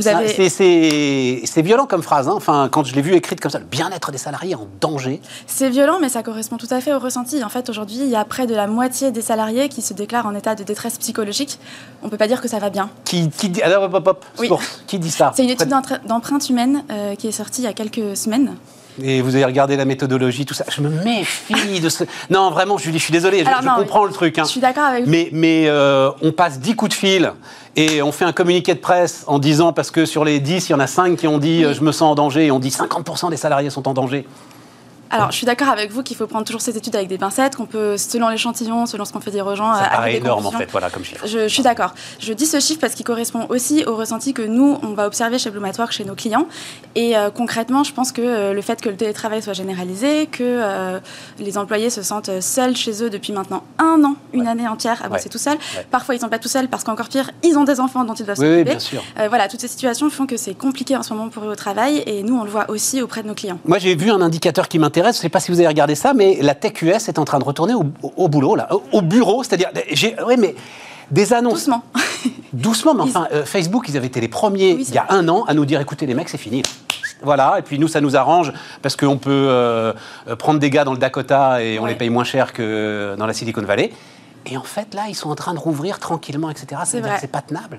c'est violent comme phrase. Hein. Enfin, quand je l'ai vu écrite comme ça, le bien-être des salariés en danger. C'est violent, mais ça correspond tout à fait au ressenti. En fait, aujourd'hui, il y a près de la moitié des salariés qui se déclarent en état de détresse psychologique. On ne peut pas dire que ça va bien. Qui, dit, alors, qui dit ça? C'est une étude d'empreinte humaine euh, qui est sortie il y a quelques semaines. Et vous avez regardé la méthodologie, tout ça. Je me méfie de ce. Non, vraiment, Julie, je suis désolé, je, comprends le truc. Hein. Je suis d'accord avec vous. Mais, mais euh, on passe 10 coups de fil et on fait un communiqué de presse en disant, parce que sur les 10, il y en a 5 qui ont dit euh, je me sens en danger, et on dit 50% des salariés sont en danger. Alors, je suis d'accord avec vous qu'il faut prendre toujours ces études avec des pincettes, qu'on peut, selon l'échantillon, selon ce qu'on fait dire aux gens. Ça paraît énorme, en fait, voilà, comme chiffre. Je, suis d'accord. Je dis ce chiffre parce qu'il correspond aussi au ressenti que nous, on va observer chez Bloomatwork, chez nos clients. Et euh, concrètement, je pense que euh, le fait que le télétravail soit généralisé, que euh, les employés se sentent seuls chez eux depuis maintenant un an, une année entière à bosser tout seul. Parfois, ils ne sont pas tout seuls parce qu'encore pire, ils ont des enfants dont ils doivent s'occuper. Oui, bien sûr. voilà, toutes ces situations font que c'est compliqué en ce moment pour eux au travail. Et nous, on le voit aussi auprès de nos clients. Moi, j'ai vu un indicateur qui m'intéresse. Je ne sais pas si vous avez regardé ça, mais la TQS est en train de retourner au, boulot, là, au, bureau. C'est-à-dire, oui, mais des annonces. Doucement. Doucement, mais enfin, euh, Facebook, ils avaient été les premiers il y a un an à nous dire écoutez, les mecs, c'est fini. Voilà, et puis nous, ça nous arrange parce qu'on peut euh, prendre des gars dans le Dakota et on les paye moins cher que dans la Silicon Valley. Et en fait, là, ils sont en train de rouvrir tranquillement, etc. C'est pas tenable.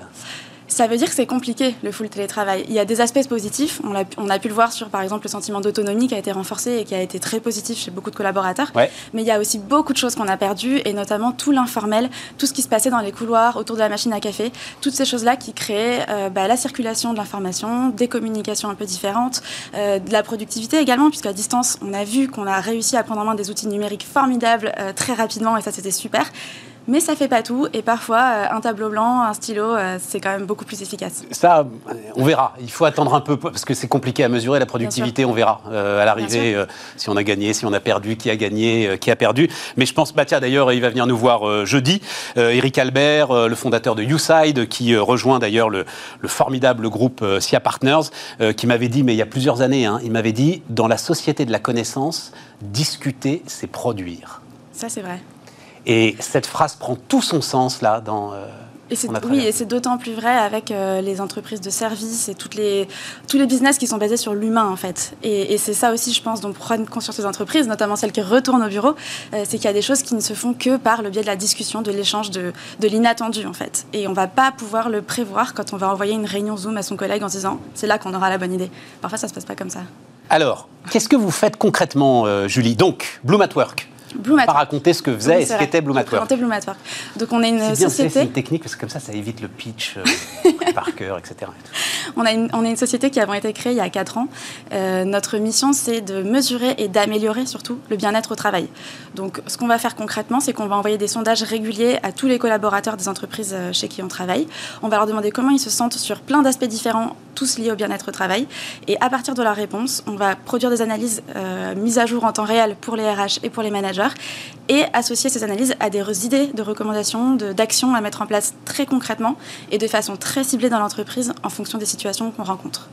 Ça veut dire que c'est compliqué, le full télétravail. Il y a des aspects positifs. On a, on a pu le voir sur, par exemple, le sentiment d'autonomie qui a été renforcé et qui a été très positif chez beaucoup de collaborateurs. Mais il y a aussi beaucoup de choses qu'on a perdues, et notamment tout l'informel, tout ce qui se passait dans les couloirs, autour de la machine à café, toutes ces choses-là qui créaient euh, bah, la circulation de l'information, des communications un peu différentes, euh, de la productivité également, puisqu'à distance, on a vu qu'on a réussi à prendre en main des outils numériques formidables euh, très rapidement, et ça, c'était super mais ça fait pas tout. Et parfois, un tableau blanc, un stylo, c'est quand même beaucoup plus efficace. Ça, on verra. Il faut attendre un peu parce que c'est compliqué à mesurer la productivité. On verra à l'arrivée si on a gagné, si on a perdu, qui a gagné, qui a perdu. Mais je pense, bah tiens, d'ailleurs, il va venir nous voir jeudi. Eric Albert, le fondateur de YouSide, qui rejoint d'ailleurs le, formidable groupe SIA Partners, qui m'avait dit, mais il y a plusieurs années, hein, il m'avait dit, dans la société de la connaissance, discuter, c'est produire. Ça, c'est vrai. Et cette phrase prend tout son sens là dans. Euh, et oui, et c'est d'autant plus vrai avec euh, les entreprises de services et toutes les, tous les business qui sont basés sur l'humain, en fait. Et, c'est ça aussi, je pense, dont prennent conscience les entreprises, notamment celles qui retournent au bureau, euh, c'est qu'il y a des choses qui ne se font que par le biais de la discussion, de l'échange, de, de l'inattendu, en fait. Et on ne va pas pouvoir le prévoir quand on va envoyer une réunion Zoom à son collègue en disant c'est là qu'on aura la bonne idée. Parfois, ça ne se passe pas comme ça. Alors, qu'est-ce que vous faites concrètement, euh, Julie? Donc, Bloom at Work. Pas raconter ce que faisait et ce qu'était Bloom at Work. Bloom at Work. Donc on est une société. C'est une technique parce que comme ça, ça évite le pitch euh, par cœur, etc. On, a une, on est une société qui a été créée il y a 4 ans. Euh, notre mission, c'est de mesurer et d'améliorer surtout le bien-être au travail. Donc ce qu'on va faire concrètement, c'est qu'on va envoyer des sondages réguliers à tous les collaborateurs des entreprises chez qui on travaille. On va leur demander comment ils se sentent sur plein d'aspects différents tous liés au bien-être au travail. Et à partir de la réponse, on va produire des analyses euh, mises à jour en temps réel pour les RH et pour les managers et associer ces analyses à des idées de recommandations, d'actions à mettre en place très concrètement et de façon très ciblée dans l'entreprise en fonction des situations qu'on rencontre.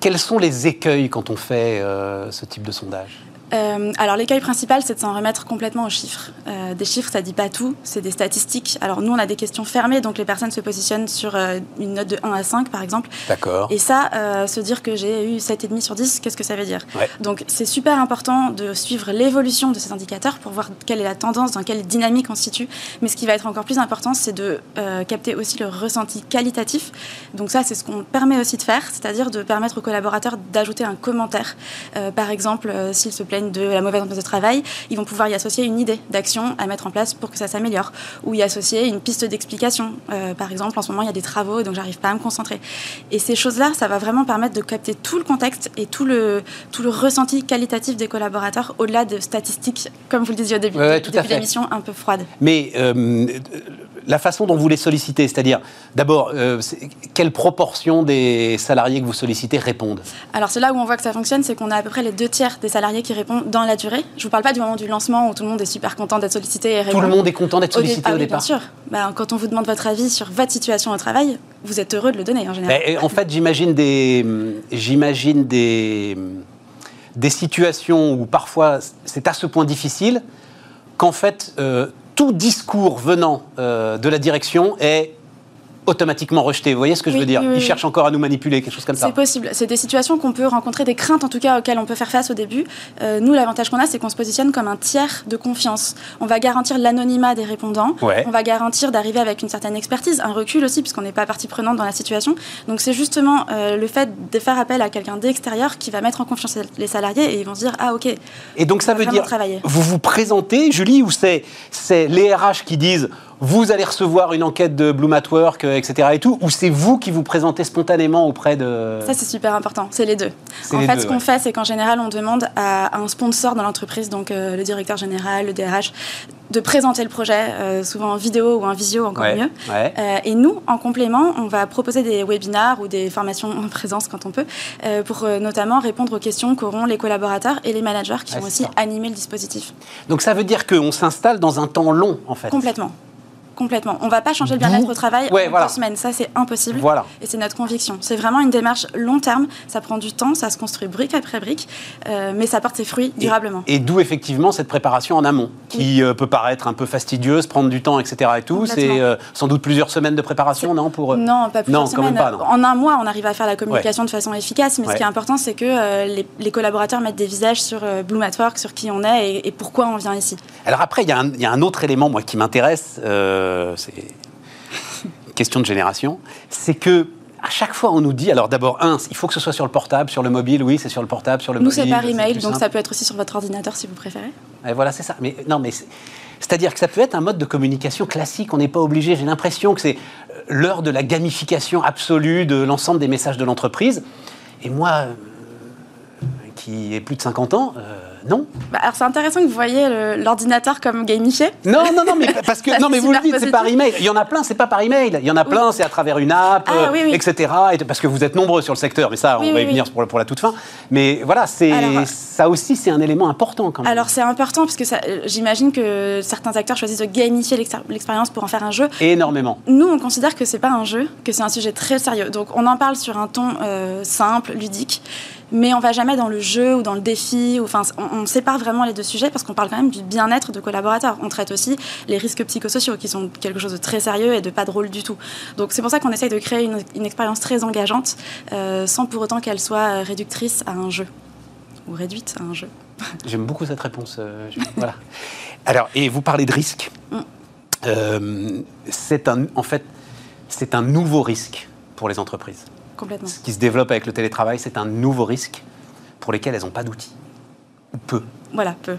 Quels sont les écueils quand on fait euh, ce type de sondage? Euh, alors l'écueil principal, c'est de s'en remettre complètement aux chiffres. Euh, des chiffres, ça dit pas tout, c'est des statistiques. Alors nous, on a des questions fermées, donc les personnes se positionnent sur euh, une note de 1 à 5, par exemple. D'accord. Et ça, se dire que j'ai eu 7,5 sur 10, qu'est-ce que ça veut dire? Donc c'est super important de suivre l'évolution de ces indicateurs pour voir quelle est la tendance, dans quelle dynamique on se situe. Mais ce qui va être encore plus important, c'est de capter aussi le ressenti qualitatif. Donc ça, c'est ce qu'on permet aussi de faire, c'est-à-dire de permettre aux collaborateurs d'ajouter un commentaire. par exemple, s'il se plaît de la mauvaise ambiance de travail, ils vont pouvoir y associer une idée d'action à mettre en place pour que ça s'améliore, ou y associer une piste d'explication. Euh, par exemple, en ce moment, il y a des travaux, donc j'arrive pas à me concentrer. Et ces choses-là, ça va vraiment permettre de capter tout le contexte et tout le, tout le ressenti qualitatif des collaborateurs, au-delà de statistiques, comme vous le disiez au début, ouais, depuis l'émission, un peu froide. Mais euh, la façon dont vous les sollicitez, c'est-à-dire, d'abord, euh, quelle proportion des salariés que vous sollicitez répondent? Alors, c'est là où on voit que ça fonctionne, c'est qu'on a à peu près les deux tiers des salariés qui répondent dans la durée. Je ne vous parle pas du moment du lancement où tout le monde est super content d'être sollicité et répond. Tout le monde est content d'être sollicité au, ah départ Bien sûr. Bah, quand on vous demande votre avis sur votre situation au travail, vous êtes heureux de le donner en général. en fait, j'imagine des, j'imagine des, des situations où parfois c'est à ce point difficile qu'en fait, euh, tout discours venant euh, de la direction est automatiquement rejeté. Vous voyez ce que je veux dire Ils cherchent encore à nous manipuler, quelque chose comme ça. C'est possible. C'est des situations qu'on peut rencontrer, des craintes en tout cas auxquelles on peut faire face au début. Euh, nous, l'avantage qu'on a, c'est qu'on se positionne comme un tiers de confiance. On va garantir l'anonymat des répondants. On va garantir d'arriver avec une certaine expertise, un recul aussi, puisqu'on n'est pas partie prenante dans la situation. Donc c'est justement euh, le fait de faire appel à quelqu'un d'extérieur qui va mettre en confiance les salariés et ils vont se dire ah ok. Et donc ça veut dire travailler. vous vous présentez, Julie, ou c'est les RH qui disent vous allez recevoir une enquête de Bloom at Work, euh, etc. et tout, ou c'est vous qui vous présentez spontanément auprès de... Ça, c'est super important, c'est les deux. En fait, ce qu'on fait, c'est qu'en général, on demande à un sponsor dans l'entreprise, donc euh, le directeur général, le DRH, de présenter le projet, euh, souvent en vidéo ou en visio, encore mieux. et nous, en complément, on va proposer des webinars ou des formations en présence quand on peut, pour notamment répondre aux questions qu'auront les collaborateurs et les managers qui vont aussi animer le dispositif. Donc ça veut dire qu'on s'installe dans un temps long, en fait. Complètement. Complètement. On ne va pas changer le bien-être au travail en deux semaines. Ça, c'est impossible. Voilà. Et c'est notre conviction. C'est vraiment une démarche long terme. Ça prend du temps, ça se construit brique après brique, euh, mais ça porte ses fruits durablement. Et, d'où effectivement cette préparation en amont, qui euh, peut paraître un peu fastidieuse, prendre du temps, etc. Et tout. C'est euh, sans doute plusieurs semaines de préparation, non pour Non, pas plusieurs semaines. En un mois, on arrive à faire la communication de façon efficace. Mais ce qui est important, c'est que les, collaborateurs mettent des visages sur Bloom at Work, sur qui on est et, pourquoi on vient ici. Alors après, il y, y, a un autre élément, moi, qui m'intéresse. C'est question de génération, c'est que à chaque fois, on nous dit, alors d'abord, un, il faut que ce soit sur le portable, sur le mobile, oui, c'est sur le portable, sur le nous, mobile. Nous, c'est par email, donc ça peut être aussi sur votre ordinateur si vous préférez. Et voilà, c'est ça. Mais non, mais c'est-à-dire que ça peut être un mode de communication classique, on n'est pas obligé. J'ai l'impression que c'est euh, l'heure de la gamification absolue de l'ensemble des messages de l'entreprise. Et moi, euh, qui ai plus de 50 ans, euh, Non. Bah, alors c'est intéressant que vous voyez l'ordinateur comme gamifié. Non, non, non, mais parce que non, mais vous le dites, c'est par email. Il y en a plein, c'est pas par email. Il y en a plein, c'est à travers une app, ah, etc. Et parce que vous êtes nombreux sur le secteur, mais ça, on va y venir pour, pour, la toute fin. Mais voilà, c'est ça aussi, c'est un élément important quand même. Alors c'est important parce que j'imagine que certains acteurs choisissent de gamifier l'expérience pour en faire un jeu. Énormément. Nous, on considère que c'est pas un jeu, que c'est un sujet très sérieux. Donc on en parle sur un ton euh, simple, ludique mais on va jamais dans le jeu ou dans le défi. Enfin, on, sépare vraiment les deux sujets parce qu'on parle quand même du bien-être de collaborateurs. On traite aussi les risques psychosociaux qui sont quelque chose de très sérieux et de pas drôle du tout. Donc c'est pour ça qu'on essaye de créer une, expérience très engageante euh, sans pour autant qu'elle soit réductrice à un jeu ou réduite à un jeu. J'aime beaucoup cette réponse. Euh, voilà. Alors, et vous parlez de risque. Mm. Euh, c'est un, en fait, c'est un nouveau risque pour les entreprises. Ce qui se développe avec le télétravail, c'est un nouveau risque pour lesquels elles n'ont pas d'outils. Ou peu. Voilà, peu.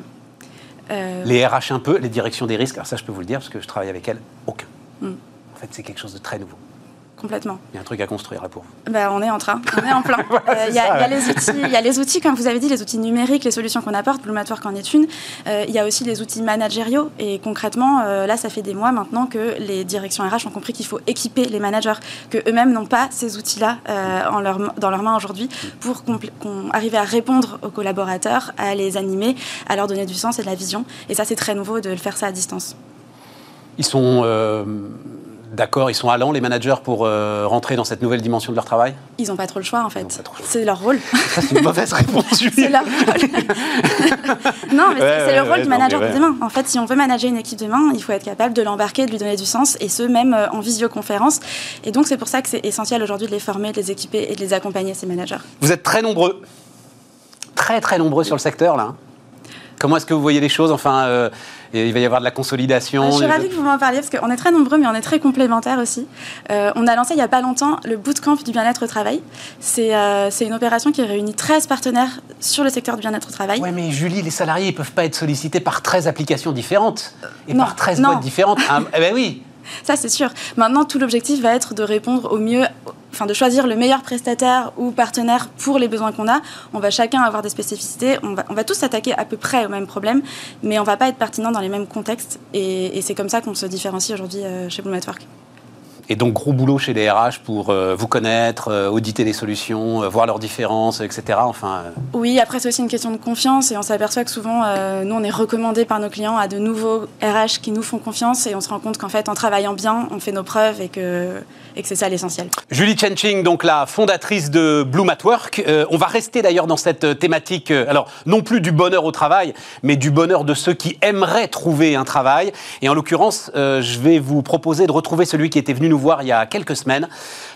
Euh, les RH un peu, les directions des risques, alors ça je peux vous le dire parce que je travaille avec elles, aucun. Hmm. En fait, c'est quelque chose de très nouveau complètement. Il y a un truc à construire là pour vous. Bah, on est en train, on est en plein. Euh, il y, a les outils, il y a les outils, comme vous avez dit, les outils numériques, les solutions qu'on apporte. Bloomatwork en est une. Euh, il y a aussi les outils managériaux. Et concrètement, euh, là, ça fait des mois maintenant que les directions RH ont compris qu'il faut équiper les managers, que eux-mêmes n'ont pas ces outils-là en leur, dans leurs mains aujourd'hui pour qu'on arrive à répondre aux collaborateurs, à les animer, à leur donner du sens et de la vision. Et ça, c'est très nouveau de le faire ça à distance. Ils sont d'accord, ils sont allants, les managers, pour euh, rentrer dans cette nouvelle dimension de leur travail? Ils n'ont pas trop le choix, en fait. C'est leur rôle. Ça, c'est une mauvaise réponse, C'est leur rôle. non, mais c'est le rôle du manager de demain. En fait, si on veut manager une équipe demain, il faut être capable de l'embarquer, de lui donner du sens, et ce, même euh, en visioconférence. Et donc, c'est pour ça que c'est essentiel aujourd'hui de les former, de les équiper et de les accompagner, ces managers. Vous êtes très nombreux. Très, très nombreux sur le secteur, là. Comment est-ce que vous voyez les choses Enfin, euh, il va y avoir de la consolidation. Je suis ravie que vous m'en parliez parce qu'on est très nombreux, mais on est très complémentaires aussi. Euh, on a lancé il n'y a pas longtemps le Bootcamp du bien-être au travail. Euh, c'est une opération qui réunit 13 partenaires sur le secteur du bien-être au travail. Oui, mais Julie, les salariés ne peuvent pas être sollicités par 13 applications différentes et par 13 boîtes différentes. Ah, eh ben oui. Ça, c'est sûr. Maintenant, tout l'objectif va être de répondre au mieux, enfin, de choisir le meilleur prestataire ou partenaire pour les besoins qu'on a. On va chacun avoir des spécificités. On va, on va tous s'attaquer à peu près au même problème, mais on va pas être pertinent dans les mêmes contextes. Et, c'est comme ça qu'on se différencie aujourd'hui euh, chez Blue Network. Et donc, gros boulot chez les RH pour euh, vous connaître, euh, auditer les solutions, euh, voir leurs différences, etc. Enfin, Oui, après, c'est aussi une question de confiance et on s'aperçoit que souvent, nous, on est recommandé par nos clients à de nouveaux RH qui nous font confiance et on se rend compte qu'en fait, en travaillant bien, on fait nos preuves et que, et que c'est ça l'essentiel. Julie Chenching, donc la fondatrice de Bloom at Work. on va rester d'ailleurs dans cette thématique, alors non plus du bonheur au travail, mais du bonheur de ceux qui aimeraient trouver un travail. Et en l'occurrence, je vais vous proposer de retrouver celui qui était venu nous voir il y a quelques semaines.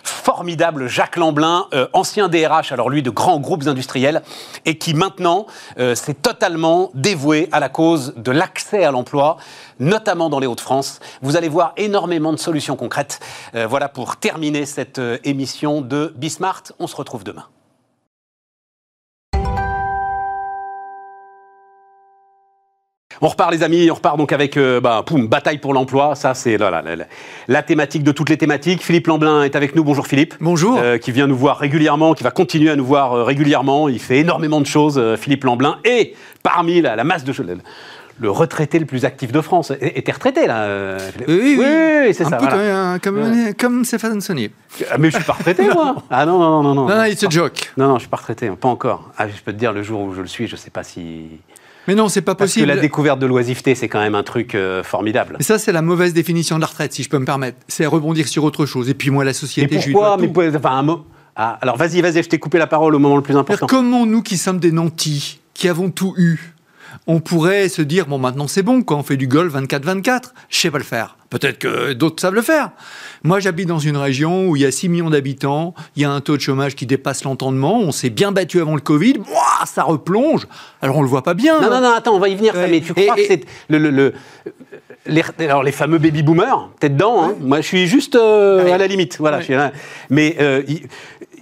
Formidable Jacques Lamblin, euh, ancien DRH, alors lui de grands groupes industriels, et qui maintenant euh, s'est totalement dévoué à la cause de l'accès à l'emploi, notamment dans les Hauts-de-France. Vous allez voir énormément de solutions concrètes. Euh, voilà pour terminer cette émission de Bismart. On se retrouve demain. On repart les amis, on repart donc avec euh, bah, poum, bataille pour l'emploi. Ça c'est la, la, la, thématique de toutes les thématiques. Philippe Lamblin est avec nous. Bonjour Philippe. Bonjour. Euh, qui vient nous voir régulièrement, qui va continuer à nous voir euh, régulièrement. Il fait énormément de choses, Philippe Lamblin. Et parmi la, masse de choses, le retraité le plus actif de France. Était retraité, là Oui, oui, oui, c'est ça. Voilà. comme, comme Stéphane Sonnier. Ah, mais je suis pas retraité, moi Ah non, non, non, non. Non, non, it's a joke. Non, non, je suis pas retraité, pas encore. Ah, je peux te dire, le jour où je le suis, je sais pas si... Mais non, c'est pas possible. Parce que la découverte de l'oisiveté, c'est quand même un truc euh, formidable. Mais ça, c'est la mauvaise définition de la retraite, si je peux me permettre. C'est rebondir sur autre chose. Et puis moi, la société, Mais pourquoi Mais enfin, un mot. Ah, alors vas-y, vas-y, je t'ai coupé la parole au moment le plus important. Comment nous, qui sommes des nantis, qui avons tout eu, on pourrait se dire bon maintenant c'est bon quand on fait du golf 24-24, je sais pas le faire. Peut-être que d'autres savent le faire. Moi j'habite dans une région où il y a 6 millions d'habitants, il y a un taux de chômage qui dépasse l'entendement, on s'est bien battu avant le Covid, ça replonge. Alors on le voit pas bien. Non non non, attends, on va y venir mais tu crois que c'est le, les, alors les fameux baby boomers, t'es dedans. Hein. Moi, je suis juste euh, à la limite. Voilà. mais euh,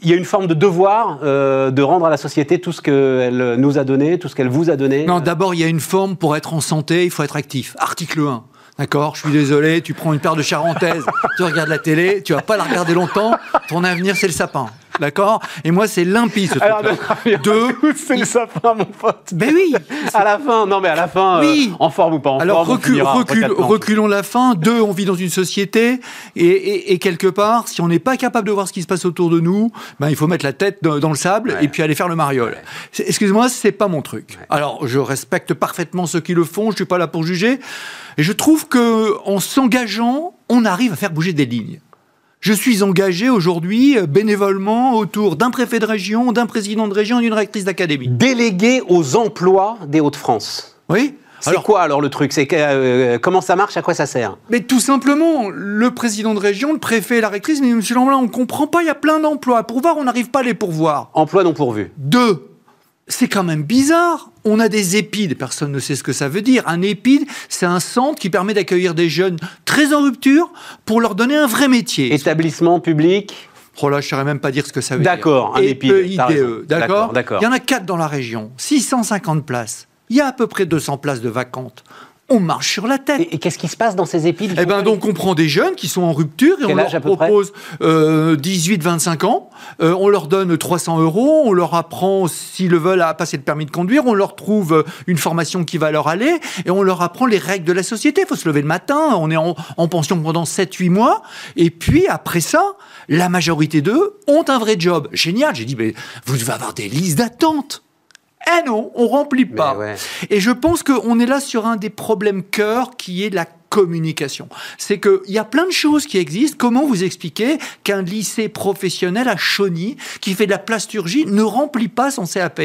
il y a une forme de devoir euh, de rendre à la société tout ce qu'elle nous a donné, tout ce qu'elle vous a donné. Non, d'abord, il y a une forme pour être en santé, il faut être actif. Article 1. D'accord, je suis désolé, tu prends une paire de charentaises, tu regardes la télé, tu vas pas la regarder longtemps, ton avenir c'est le sapin. D'accord? Et moi, c'est limpide, ce truc Deux. C'est le sapin, mon pote. Ben oui. À la fin, non, mais à la fin, oui. en forme ou pas en Alors, forme. Alors, reculons la fin. Deux, on vit dans une société. Et, quelque part, si on n'est pas capable de voir ce qui se passe autour de nous, ben, il faut mettre la tête dans, le sable et puis aller faire le mariole. Excuse-moi, c'est pas mon truc. Alors, je respecte parfaitement ceux qui le font. Je suis pas là pour juger. Et je trouve que en s'engageant, on arrive à faire bouger des lignes. Je suis engagé aujourd'hui euh, bénévolement autour d'un préfet de région, d'un président de région et d'une rectrice d'académie. Délégué aux emplois des Hauts-de-France. Oui. C'est quoi alors le truc? C'est euh, comment ça marche? À quoi ça sert? Mais tout simplement, le président de région, le préfet et la rectrice, mais Monsieur Lamblin, on comprend pas. Il y a plein d'emplois. Pour voir, on n'arrive pas à les pourvoir. Emplois non pourvus. Deux c'est quand même bizarre. On a des épides, personne ne sait ce que ça veut dire. Un épide, c'est un centre qui permet d'accueillir des jeunes très en rupture pour leur donner un vrai métier. Établissement public Oh là, je ne saurais même pas dire ce que ça veut dire. D'accord, un épide. E, d'accord Il y en a quatre dans la région, 650 places. Il y a à peu près 200 places de vacantes on marche sur la tête. Et, qu'est-ce qui se passe dans ces épides Eh bien, donc, on prend des jeunes qui sont en rupture et on leur propose 18-25 euh, ans. Euh, on leur donne 300 euros. On leur apprend, s'ils le veulent, à passer le permis de conduire. On leur trouve euh, une formation qui va leur aller et on leur apprend les règles de la société. Il faut se lever le matin. On est en, en pension pendant 7-8 mois. Et puis, après ça, la majorité d'eux ont un vrai job. Génial. J'ai dit, mais vous devez avoir des listes d'attente. Eh non, on remplit pas. Et je pense qu'on est là sur un des problèmes cœur qui est la communication. C'est qu'il y a plein de choses qui existent. Comment vous expliquer qu'un lycée professionnel à Chauny, qui fait de la plasturgie, ne remplit pas son CAP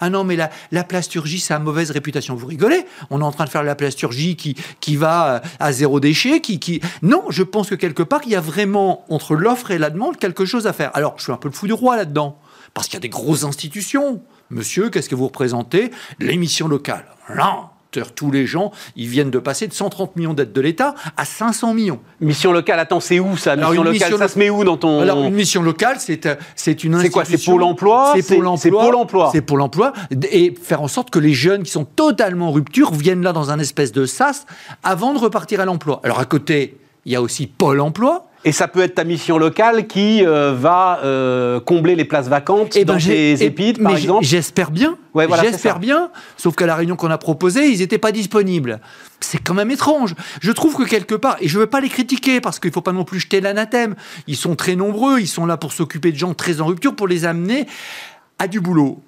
ah non, mais la, la plasturgie, ça a mauvaise réputation. Vous rigolez? On est en train de faire la plasturgie qui, qui va à zéro déchet. Qui, qui... Non, je pense que quelque part, il y a vraiment, entre l'offre et la demande, quelque chose à faire. Alors, je suis un peu le fou du roi là-dedans. Parce qu'il y a des grosses institutions. Monsieur, qu'est-ce que vous représentez L'émission locale. Non tous les gens, ils viennent de passer de 130 millions d'aides de l'État à 500 millions. Mission locale, attends, c'est où ça Mission locale, ça se met où dans ton... Alors, une mission locale, c'est, c'est une institution... C'est quoi C'est Pôle emploi C'est Pôle emploi. C'est Pôle emploi. C'est Pôle emploi. Et faire en sorte que les jeunes qui sont totalement en rupture viennent là dans un espèce de sas avant de repartir à l'emploi. Alors, à côté, il y a aussi Pôle emploi. Et ça peut être ta mission locale qui euh, va euh, combler les places vacantes et eh ben, dans tes épides, par exemple J'espère bien. j'espère bien. Sauf qu'à la réunion qu'on a proposée, ils n'étaient pas disponibles. C'est quand même étrange. Je trouve que quelque part, et je ne veux pas les critiquer parce qu'il ne faut pas non plus jeter l'anathème. Ils sont très nombreux, ils sont là pour s'occuper de gens très en rupture, pour les amener à du boulot.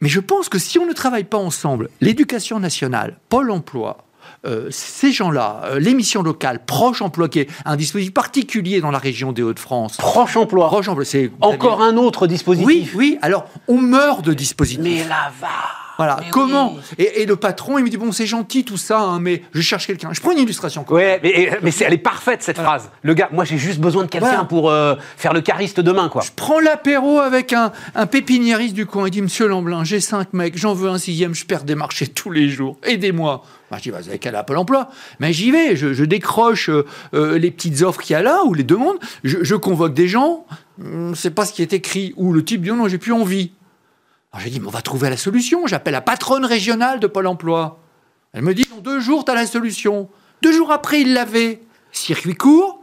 Mais je pense que si on ne travaille pas ensemble, l'éducation nationale, Pôle emploi, euh, ces gens-là, euh, l'émission locale, Proche Emploi, qui est un dispositif particulier dans la région des Hauts-de-France. Proche Emploi Proche Emploi, c'est... Encore un autre dispositif Oui, oui, alors on meurt de dispositifs. Mais là va voilà. Comment et, le patron, il me dit bon, c'est gentil tout ça, hein, mais je cherche quelqu'un. Je prends une illustration. Ouais, mais, mais elle est parfaite cette phrase. Le gars, moi j'ai juste besoin de quelqu'un pour euh, faire le cariste demain, quoi. Je prends l'apéro avec un, un pépiniériste du coin. Il dit Monsieur Lamblin, j'ai cinq mecs, j'en veux un sixième, je perds des marchés tous les jours. Aidez-moi. Bah, je dis, bah, vous avez qu'à l'Apple emploi. Mais j'y vais, je, décroche euh, euh, les petites offres qu'il y a là, ou les demandes, je, je convoque des gens, hum, c'est pas ce qui est écrit, ou le type dit, non, j'ai plus envie. Alors j'ai dit, mais on va trouver la solution. J'appelle la patronne régionale de Pôle emploi. Elle me dit, dans deux jours, tu as la solution. Deux jours après, il l'avait. Circuit court,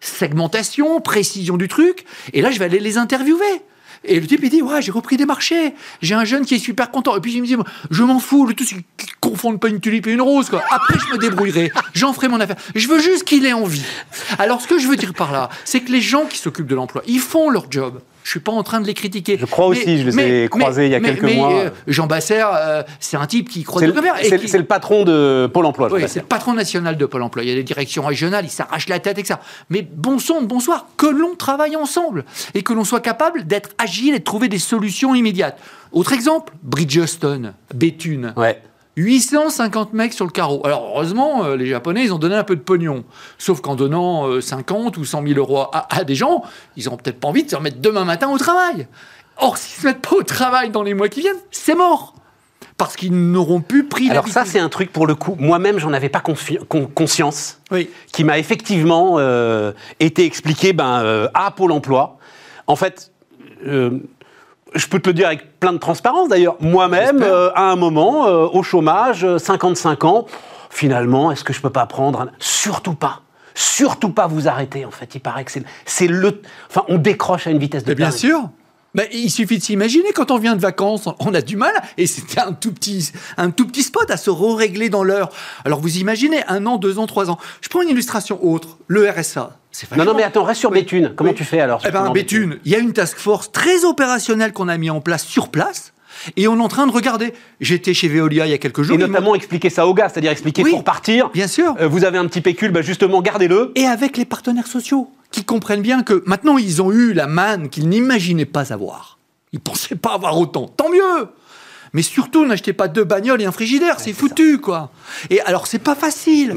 segmentation, précision du truc. Et là, je vais aller les interviewer. Et le type, il dit, ouais, j'ai repris des marchés. J'ai un jeune qui est super content. Et puis, il me dit, je m'en fous, le tout, c'est qu'il confonde pas une tulipe et une rose, quoi. Après, je me débrouillerai. J'en ferai mon affaire. Je veux juste qu'il ait envie. Alors, ce que je veux dire par là, c'est que les gens qui s'occupent de l'emploi, ils font leur job. Je suis pas en train de les critiquer. Je crois aussi, je les ai croisés il y a quelques mois. Euh, Jean Basser, euh, c'est un type qui croit de C'est le patron de Pôle emploi. Oui, c'est le patron national de Pôle emploi. Il y a des directions régionales, il s'arrache la tête ça. Mais bon son, bonsoir, que l'on travaille ensemble et que l'on soit capable d'être agile et de trouver des solutions immédiates. Autre exemple, Bridgestone, Béthune. Ouais. 850 mecs sur le carreau. Alors heureusement, euh, les Japonais, ils ont donné un peu de pognon. Sauf qu'en donnant 50 euh, ou 100 000 euros à, des gens, ils n'ont peut-être pas envie de se remettre demain matin au travail. Or, s'ils ne se mettent pas au travail dans les mois qui viennent, c'est mort. Parce qu'ils n'auront plus pris Alors ça, c'est un truc pour le coup. Moi-même, j'en avais pas conscience. Oui. Qui m'a effectivement euh, été expliqué ben, à Pôle Emploi. En fait, je peux te le dire avec plein de transparence d'ailleurs. Moi-même, euh, à un moment, euh, au chômage, 55 euh, ans, finalement, est-ce que je peux pas prendre Surtout pas. surtout pas vous arrêter, en fait. Il paraît que c'est le. Enfin, on décroche à une vitesse de. Bien sûr. Mais il suffit de s'imaginer, quand on vient de vacances, on a du mal, et c'était un tout petit, un tout petit spot à se régler dans l'heure. Alors vous imaginez, un an, deux ans, trois ans. Je prends une illustration autre, le RSA. Non, non, mais attends, reste sur Béthune. Comment tu fais alors Eh bien, Béthune, il y a une task force très opérationnelle qu'on a mis en place sur place. Et on est en train de regarder. J'étais chez Veolia il y a quelques jours. Et notamment expliquer ça aux gars, c'est-à-dire expliquer pour partir. Bien sûr. Euh, vous avez un petit pécule, bah justement, gardez-le. Et avec les partenaires sociaux, qui comprennent bien que maintenant ils ont eu la manne qu'ils n'imaginaient pas avoir. Ils ne pensaient pas avoir autant. Tant mieux mais surtout, n'achetez pas deux bagnoles et un frigidaire, c'est foutu, quoi. Et alors, c'est pas facile.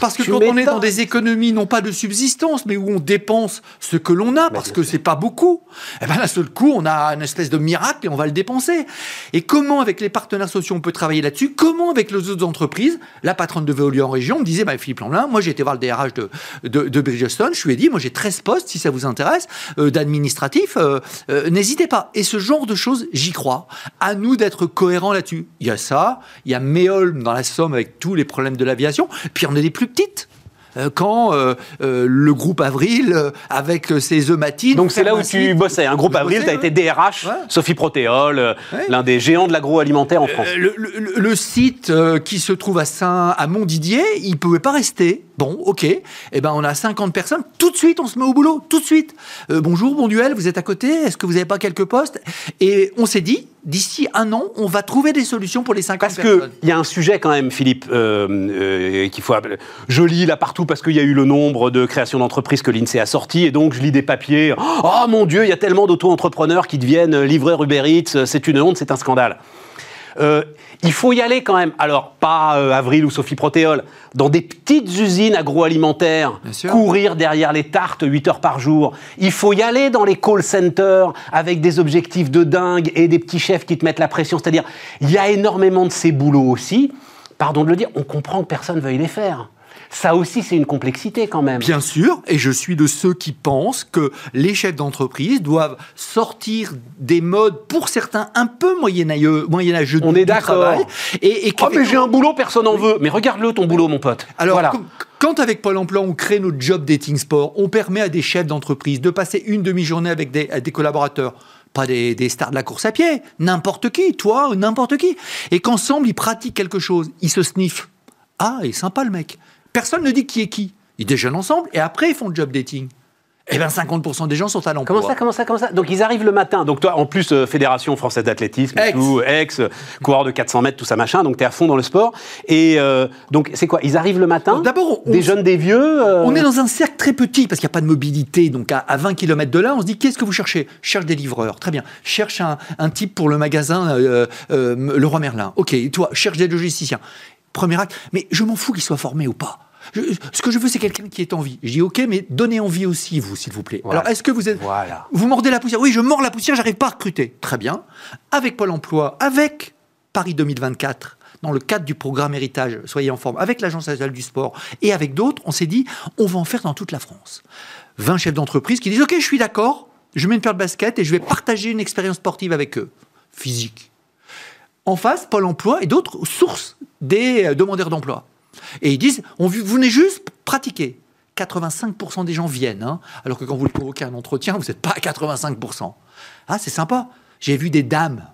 parce que quand on est dans des économies, non pas de subsistance, mais où on dépense ce que l'on a, parce que c'est pas beaucoup, et eh ben, d'un seul coup, on a une espèce de miracle et on va le dépenser. Et comment, avec les partenaires sociaux, on peut travailler là-dessus? Comment, avec les autres entreprises? La patronne de Veolia en région me disait, bah, Philippe Lamblin, moi, j'ai été voir le DRH de, de, de Bridgestone, je lui ai dit, moi, j'ai 13 postes, si ça vous intéresse, euh, d'administratif, euh, euh, n'hésitez pas. Et ce genre de choses, j'y crois. À nous d'être cohérent là-dessus. Il y a ça, il y a Méolm dans la Somme avec tous les problèmes de l'aviation, puis on a des plus petites. Euh, quand euh, euh, le groupe Avril, avec ses œufs Donc c'est là où tu bossais. Un hein. groupe Avril, tu as été DRH, Sophie Protéol, l'un des géants de l'agroalimentaire en France. Le, site qui se trouve à Saint, à Montdidier, il ne pouvait pas rester. Bon, ok. Eh ben, on a 50 personnes. Tout de suite, on se met au boulot. Tout de suite. bonjour, bon duel, vous êtes à côté. Est-ce que vous n'avez pas quelques postes? Et on s'est dit, d'ici un an, on va trouver des solutions pour les 50 parce personnes. Parce qu'il y a un sujet quand même, Philippe, qu'il faut... Je lis là partout parce qu'il y a eu le nombre de créations d'entreprises que l'INSEE a sorti, et donc je lis des papiers. Oh mon Dieu, il y a tellement d'auto-entrepreneurs qui deviennent livreurs Uber Eats, c'est une honte, c'est un scandale. Euh, il faut y aller quand même. Alors, pas euh, Avril ou Sophie Protéol, dans des petites usines agroalimentaires, courir derrière les tartes 8 heures par jour. Il faut y aller dans les call centers avec des objectifs de dingue et des petits chefs qui te mettent la pression. C'est-à-dire, il y a énormément de ces boulots aussi. Pardon de le dire, on comprend que personne veuille les faire. Ça aussi, c'est une complexité quand même. Bien sûr, et je suis de ceux qui pensent que les chefs d'entreprise doivent sortir des modes, pour certains, un peu moyenâgeux, moyenâgeux On est d'accord. Et, et oh, mais j'ai un boulot, personne n'en veut. Mais regarde-le, ton boulot, mon pote. Alors, voilà. Quand avec Pôle emploi, on crée notre job dating sport, on permet à des chefs d'entreprise de passer une demi-journée avec des, des collaborateurs pas des, des, stars de la course à pied, n'importe qui, toi, n'importe qui. Et qu'ensemble, ils pratiquent quelque chose, ils se sniffent. Ah, il est sympa le mec. Personne ne dit qui est qui. Ils déjeunent ensemble et après ils font le job dating. Eh bien, 50% des gens sont à l'emploi. Comment ça, comment ça, comment ça? Donc, ils arrivent le matin. Donc, toi, en plus, euh, Fédération française d'athlétisme, ex. Tout, ex, coureur de 400 mètres, tout ça, machin. Donc, tu es à fond dans le sport. Et euh, donc, c'est quoi? Ils arrivent le matin D'abord, des jeunes, des vieux euh On est dans un cercle très petit parce qu'il n'y a pas de mobilité. Donc, à, 20 km de là, on se dit qu'est-ce que vous cherchez? Je cherche des livreurs. Très bien. Cherche un, un type pour le magasin Le Roi Merlin. Ok. toi, cherche des logisticiens. Premier acte. Mais je m'en fous qu'il soit formé ou pas ce que je veux, c'est quelqu'un qui est en vie. Je dis OK, mais donnez envie aussi, vous, s'il vous plaît. Alors, est-ce que vous êtes. Voilà. Vous mordez la poussière? Oui, je mords la poussière, j'arrive pas à recruter. Très bien. Avec Pôle emploi, avec Paris 2024, dans le cadre du programme Héritage, soyez en forme, avec l'Agence nationale du sport et avec d'autres, on s'est dit, on va en faire dans toute la France. 20 chefs d'entreprise qui disent OK, je suis d'accord, je mets une paire de baskets et je vais partager une expérience sportive avec eux, physique. En face, Pôle emploi et d'autres sources des euh, demandeurs d'emploi. Et ils disent, vous venez juste pratiquer. 85% des gens viennent, hein. alors que quand vous le provoquez un entretien, vous n'êtes pas à 85%. Ah, c'est sympa. J'ai vu des dames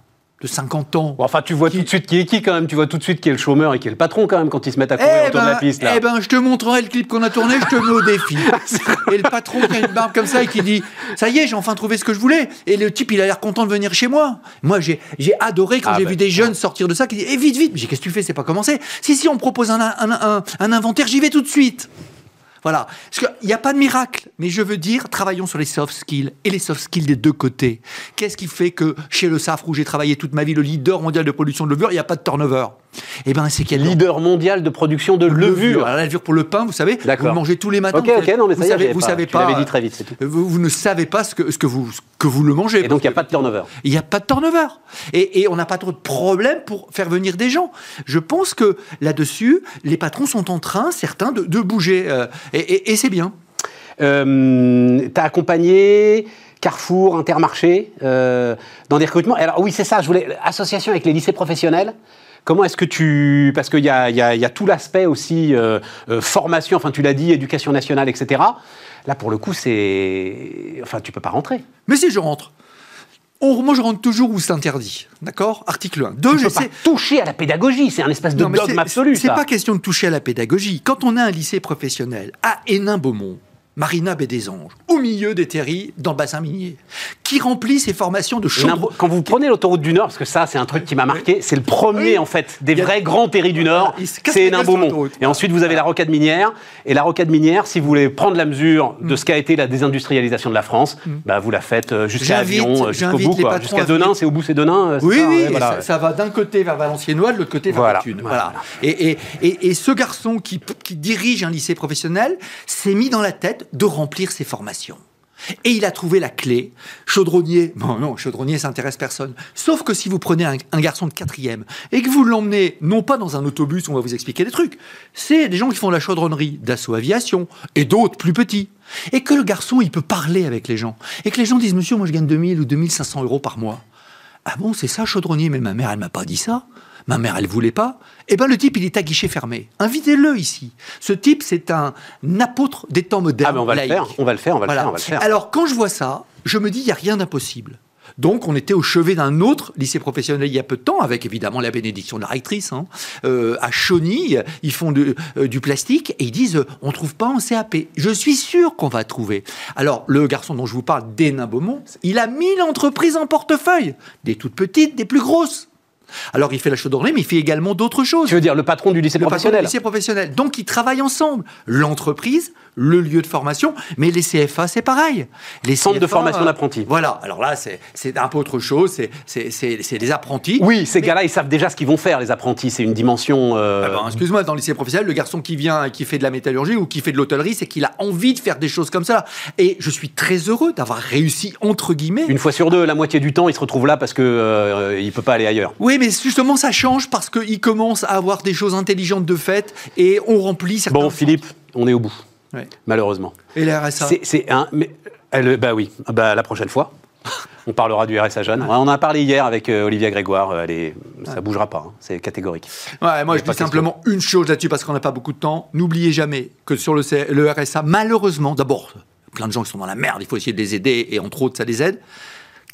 de 50 ans. enfin, tu vois tout de suite qui est qui quand même. Tu vois tout de suite qui est le chômeur et qui est le patron quand même quand ils se mettent à courir eh autour de la ben, piste. Eh ben, je te montrerai le clip qu'on a tourné, je te mets au défi. et le patron qui a une barbe comme ça et qui dit Ça y est, j'ai enfin trouvé ce que je voulais. Et le type, il a l'air content de venir chez moi. Moi, j'ai adoré quand ah j'ai ben, vu des jeunes sortir de ça qui disent Eh, vite, vite. Mais qu'est-ce que tu fais? C'est pas commencé. Si, si, on me propose un, un, un inventaire, j'y vais tout de suite. Voilà. Parce qu'il n'y a pas de miracle. Mais je veux dire, travaillons sur les soft skills et les soft skills des deux côtés. Qu'est-ce qui fait que chez le SAFRE, où j'ai travaillé toute ma vie, le leader mondial de production de levure, il n'y a pas de turnover? Eh ben, c'est qu'il leader mondial de production de levure. la levure pour le pain, vous savez, vous mangez tous les matins. Non, mais vous, savez, vous savez pas. dit très vite, tout. Vous, ne savez pas ce que, ce que vous, que vous le mangez. Et donc il n'y a pas de turnover. Il n'y a pas de turnover. Et, et on n'a pas trop de problème pour faire venir des gens. Je pense que là-dessus, les patrons sont en train, certains, de, de bouger. Euh, et, et c'est bien. Euh, T'as accompagné Carrefour, Intermarché, euh, dans des recrutements. Alors oui, c'est ça, je voulais association avec les lycées professionnels. Comment est-ce que tu... Parce qu'il y a, y, a, y a, tout l'aspect aussi euh, euh, formation, enfin tu l'as dit, éducation nationale, etc. Là, pour le coup, c'est... Enfin, tu peux pas rentrer. Mais si, je rentre. On, moi, je rentre toujours où c'est interdit. D'accord? Article 1. Deux, tu peux pas toucher à la pédagogie. C'est un espèce de non, dogme absolu. C'est pas question de toucher à la pédagogie. Quand on a un lycée professionnel à Hénin-Beaumont, Marina Baie des Anges, au milieu des terries, dans le bassin minier, qui remplit ses formations de chaudron. Quand vous prenez l'autoroute du Nord, parce que ça, c'est un truc qui m'a marqué, c'est le premier, en fait, des vrais grands terris du Nord, c'est Hénin-Beaumont. Et ensuite, vous avez la rocade minière. Et la rocade minière, si vous voulez prendre la mesure de ce qu'a été la désindustrialisation de la France, mm. bah, vous la faites euh, jusqu'à Avion, euh, jusqu'au bout, jusqu'à Denain, c'est au bout, c'est Denain. Oui, ça, oui, voilà, ça, va d'un côté vers Valenciennois, de l'autre côté vers voilà, Voilà. Et, et, et, ce garçon qui, qui dirige un lycée professionnel s'est mis dans la tête de remplir ses formations. Et il a trouvé la clé. Chaudronnier, bon non, chaudronnier, ça intéresse personne. Sauf que si vous prenez un, garçon de quatrième et que vous l'emmenez, non pas dans un autobus on va vous expliquer des trucs, c'est des gens qui font la chaudronnerie, d'assaut aviation, et d'autres plus petits. Et que le garçon, il peut parler avec les gens. Et que les gens disent, monsieur, moi je gagne 2000 ou 2500 euros par mois. Ah bon, c'est ça, chaudronnier, mais ma mère, elle m'a pas dit ça. Ma mère, elle voulait pas. Eh bien, le type, il est à guichet fermé. Invitez-le ici. Ce type, c'est un apôtre des temps modernes. Ah, mais on va le faire, on va le faire, on va le faire, on va le faire. Alors, quand je vois ça, je me dis, il n'y a rien d'impossible. Donc, on était au chevet d'un autre lycée professionnel il y a peu de temps, avec évidemment la bénédiction de la rectrice. Hein. Euh, à Chauny, ils font euh, du plastique et ils disent euh, on trouve pas en CAP. Je suis sûr qu'on va trouver. Alors, le garçon dont je vous parle, Dénin Beaumont, il a 1000 entreprises en portefeuille, des toutes petites, des plus grosses. Alors, il fait la chaudronnerie, mais il fait également d'autres choses. Tu veux dire le patron du lycée le professionnel patron du lycée professionnel. Donc, ils travaillent ensemble. L'entreprise, le lieu de formation, mais les CFA, c'est pareil. Les centres de formation d'apprentis. Voilà. Alors là, c'est un peu autre chose. C'est des apprentis. Oui, ces gars-là, ils savent déjà ce qu'ils vont faire, les apprentis. C'est une dimension. Euh... Ah ben, Excuse-moi, dans le lycée professionnel, le garçon qui vient et qui fait de la métallurgie ou qui fait de l'hôtellerie, c'est qu'il a envie de faire des choses comme ça. Et je suis très heureux d'avoir réussi, entre guillemets. Une fois sur deux, la moitié du temps, il se retrouve là parce qu'il euh, ne peut pas aller ailleurs. Oui, mais justement, ça change parce qu'il commence à avoir des choses intelligentes de fait et on remplit certains. Bon, Philippe, on est au bout. Malheureusement. Et les RSA C'est un. Mais, elle, bah oui, bah, la prochaine fois. On parlera du RSA jeune. On en a parlé hier avec euh, Olivia Grégoire. Elle est, ça bougera pas. Hein. C'est catégorique. Ouais, moi, je dis simplement une chose là-dessus parce qu'on n'a pas beaucoup de temps. N'oubliez jamais que sur le, le RSA, malheureusement, d'abord, plein de gens qui sont dans la merde. Il faut essayer de les aider et entre autres, ça les aide.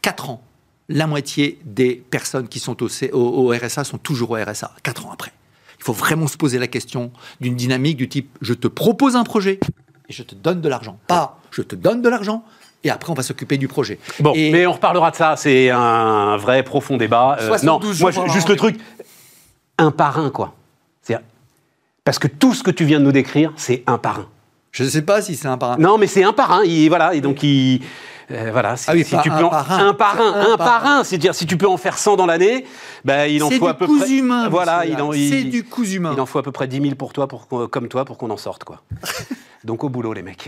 4 ans, la moitié des personnes qui sont au, au, au RSA sont toujours au RSA. 4 ans après. Il faut vraiment se poser la question d'une dynamique du type je te propose un projet et je te donne de l'argent. Pas je te donne de l'argent et après on va s'occuper du projet. Bon, mais on reparlera de ça, c'est un vrai profond débat. Euh, non, moi juste le truc, un par un quoi. Parce que tout ce que tu viens de nous décrire, c'est un par un. Je ne sais pas si c'est un par un. Non, mais c'est un par un. Il, voilà, et donc il. Euh, voilà, si, ah oui, si tu un, peux en, par un, un par un, un, par un, c'est-à-dire si tu peux en faire 100 dans l'année, ben il en faut à peu près. Humain, voilà, il en, c'est du cousu humain. Il en faut à peu près 10 000 pour toi, pour, comme toi, pour qu'on en sorte, quoi. Donc au boulot, les mecs.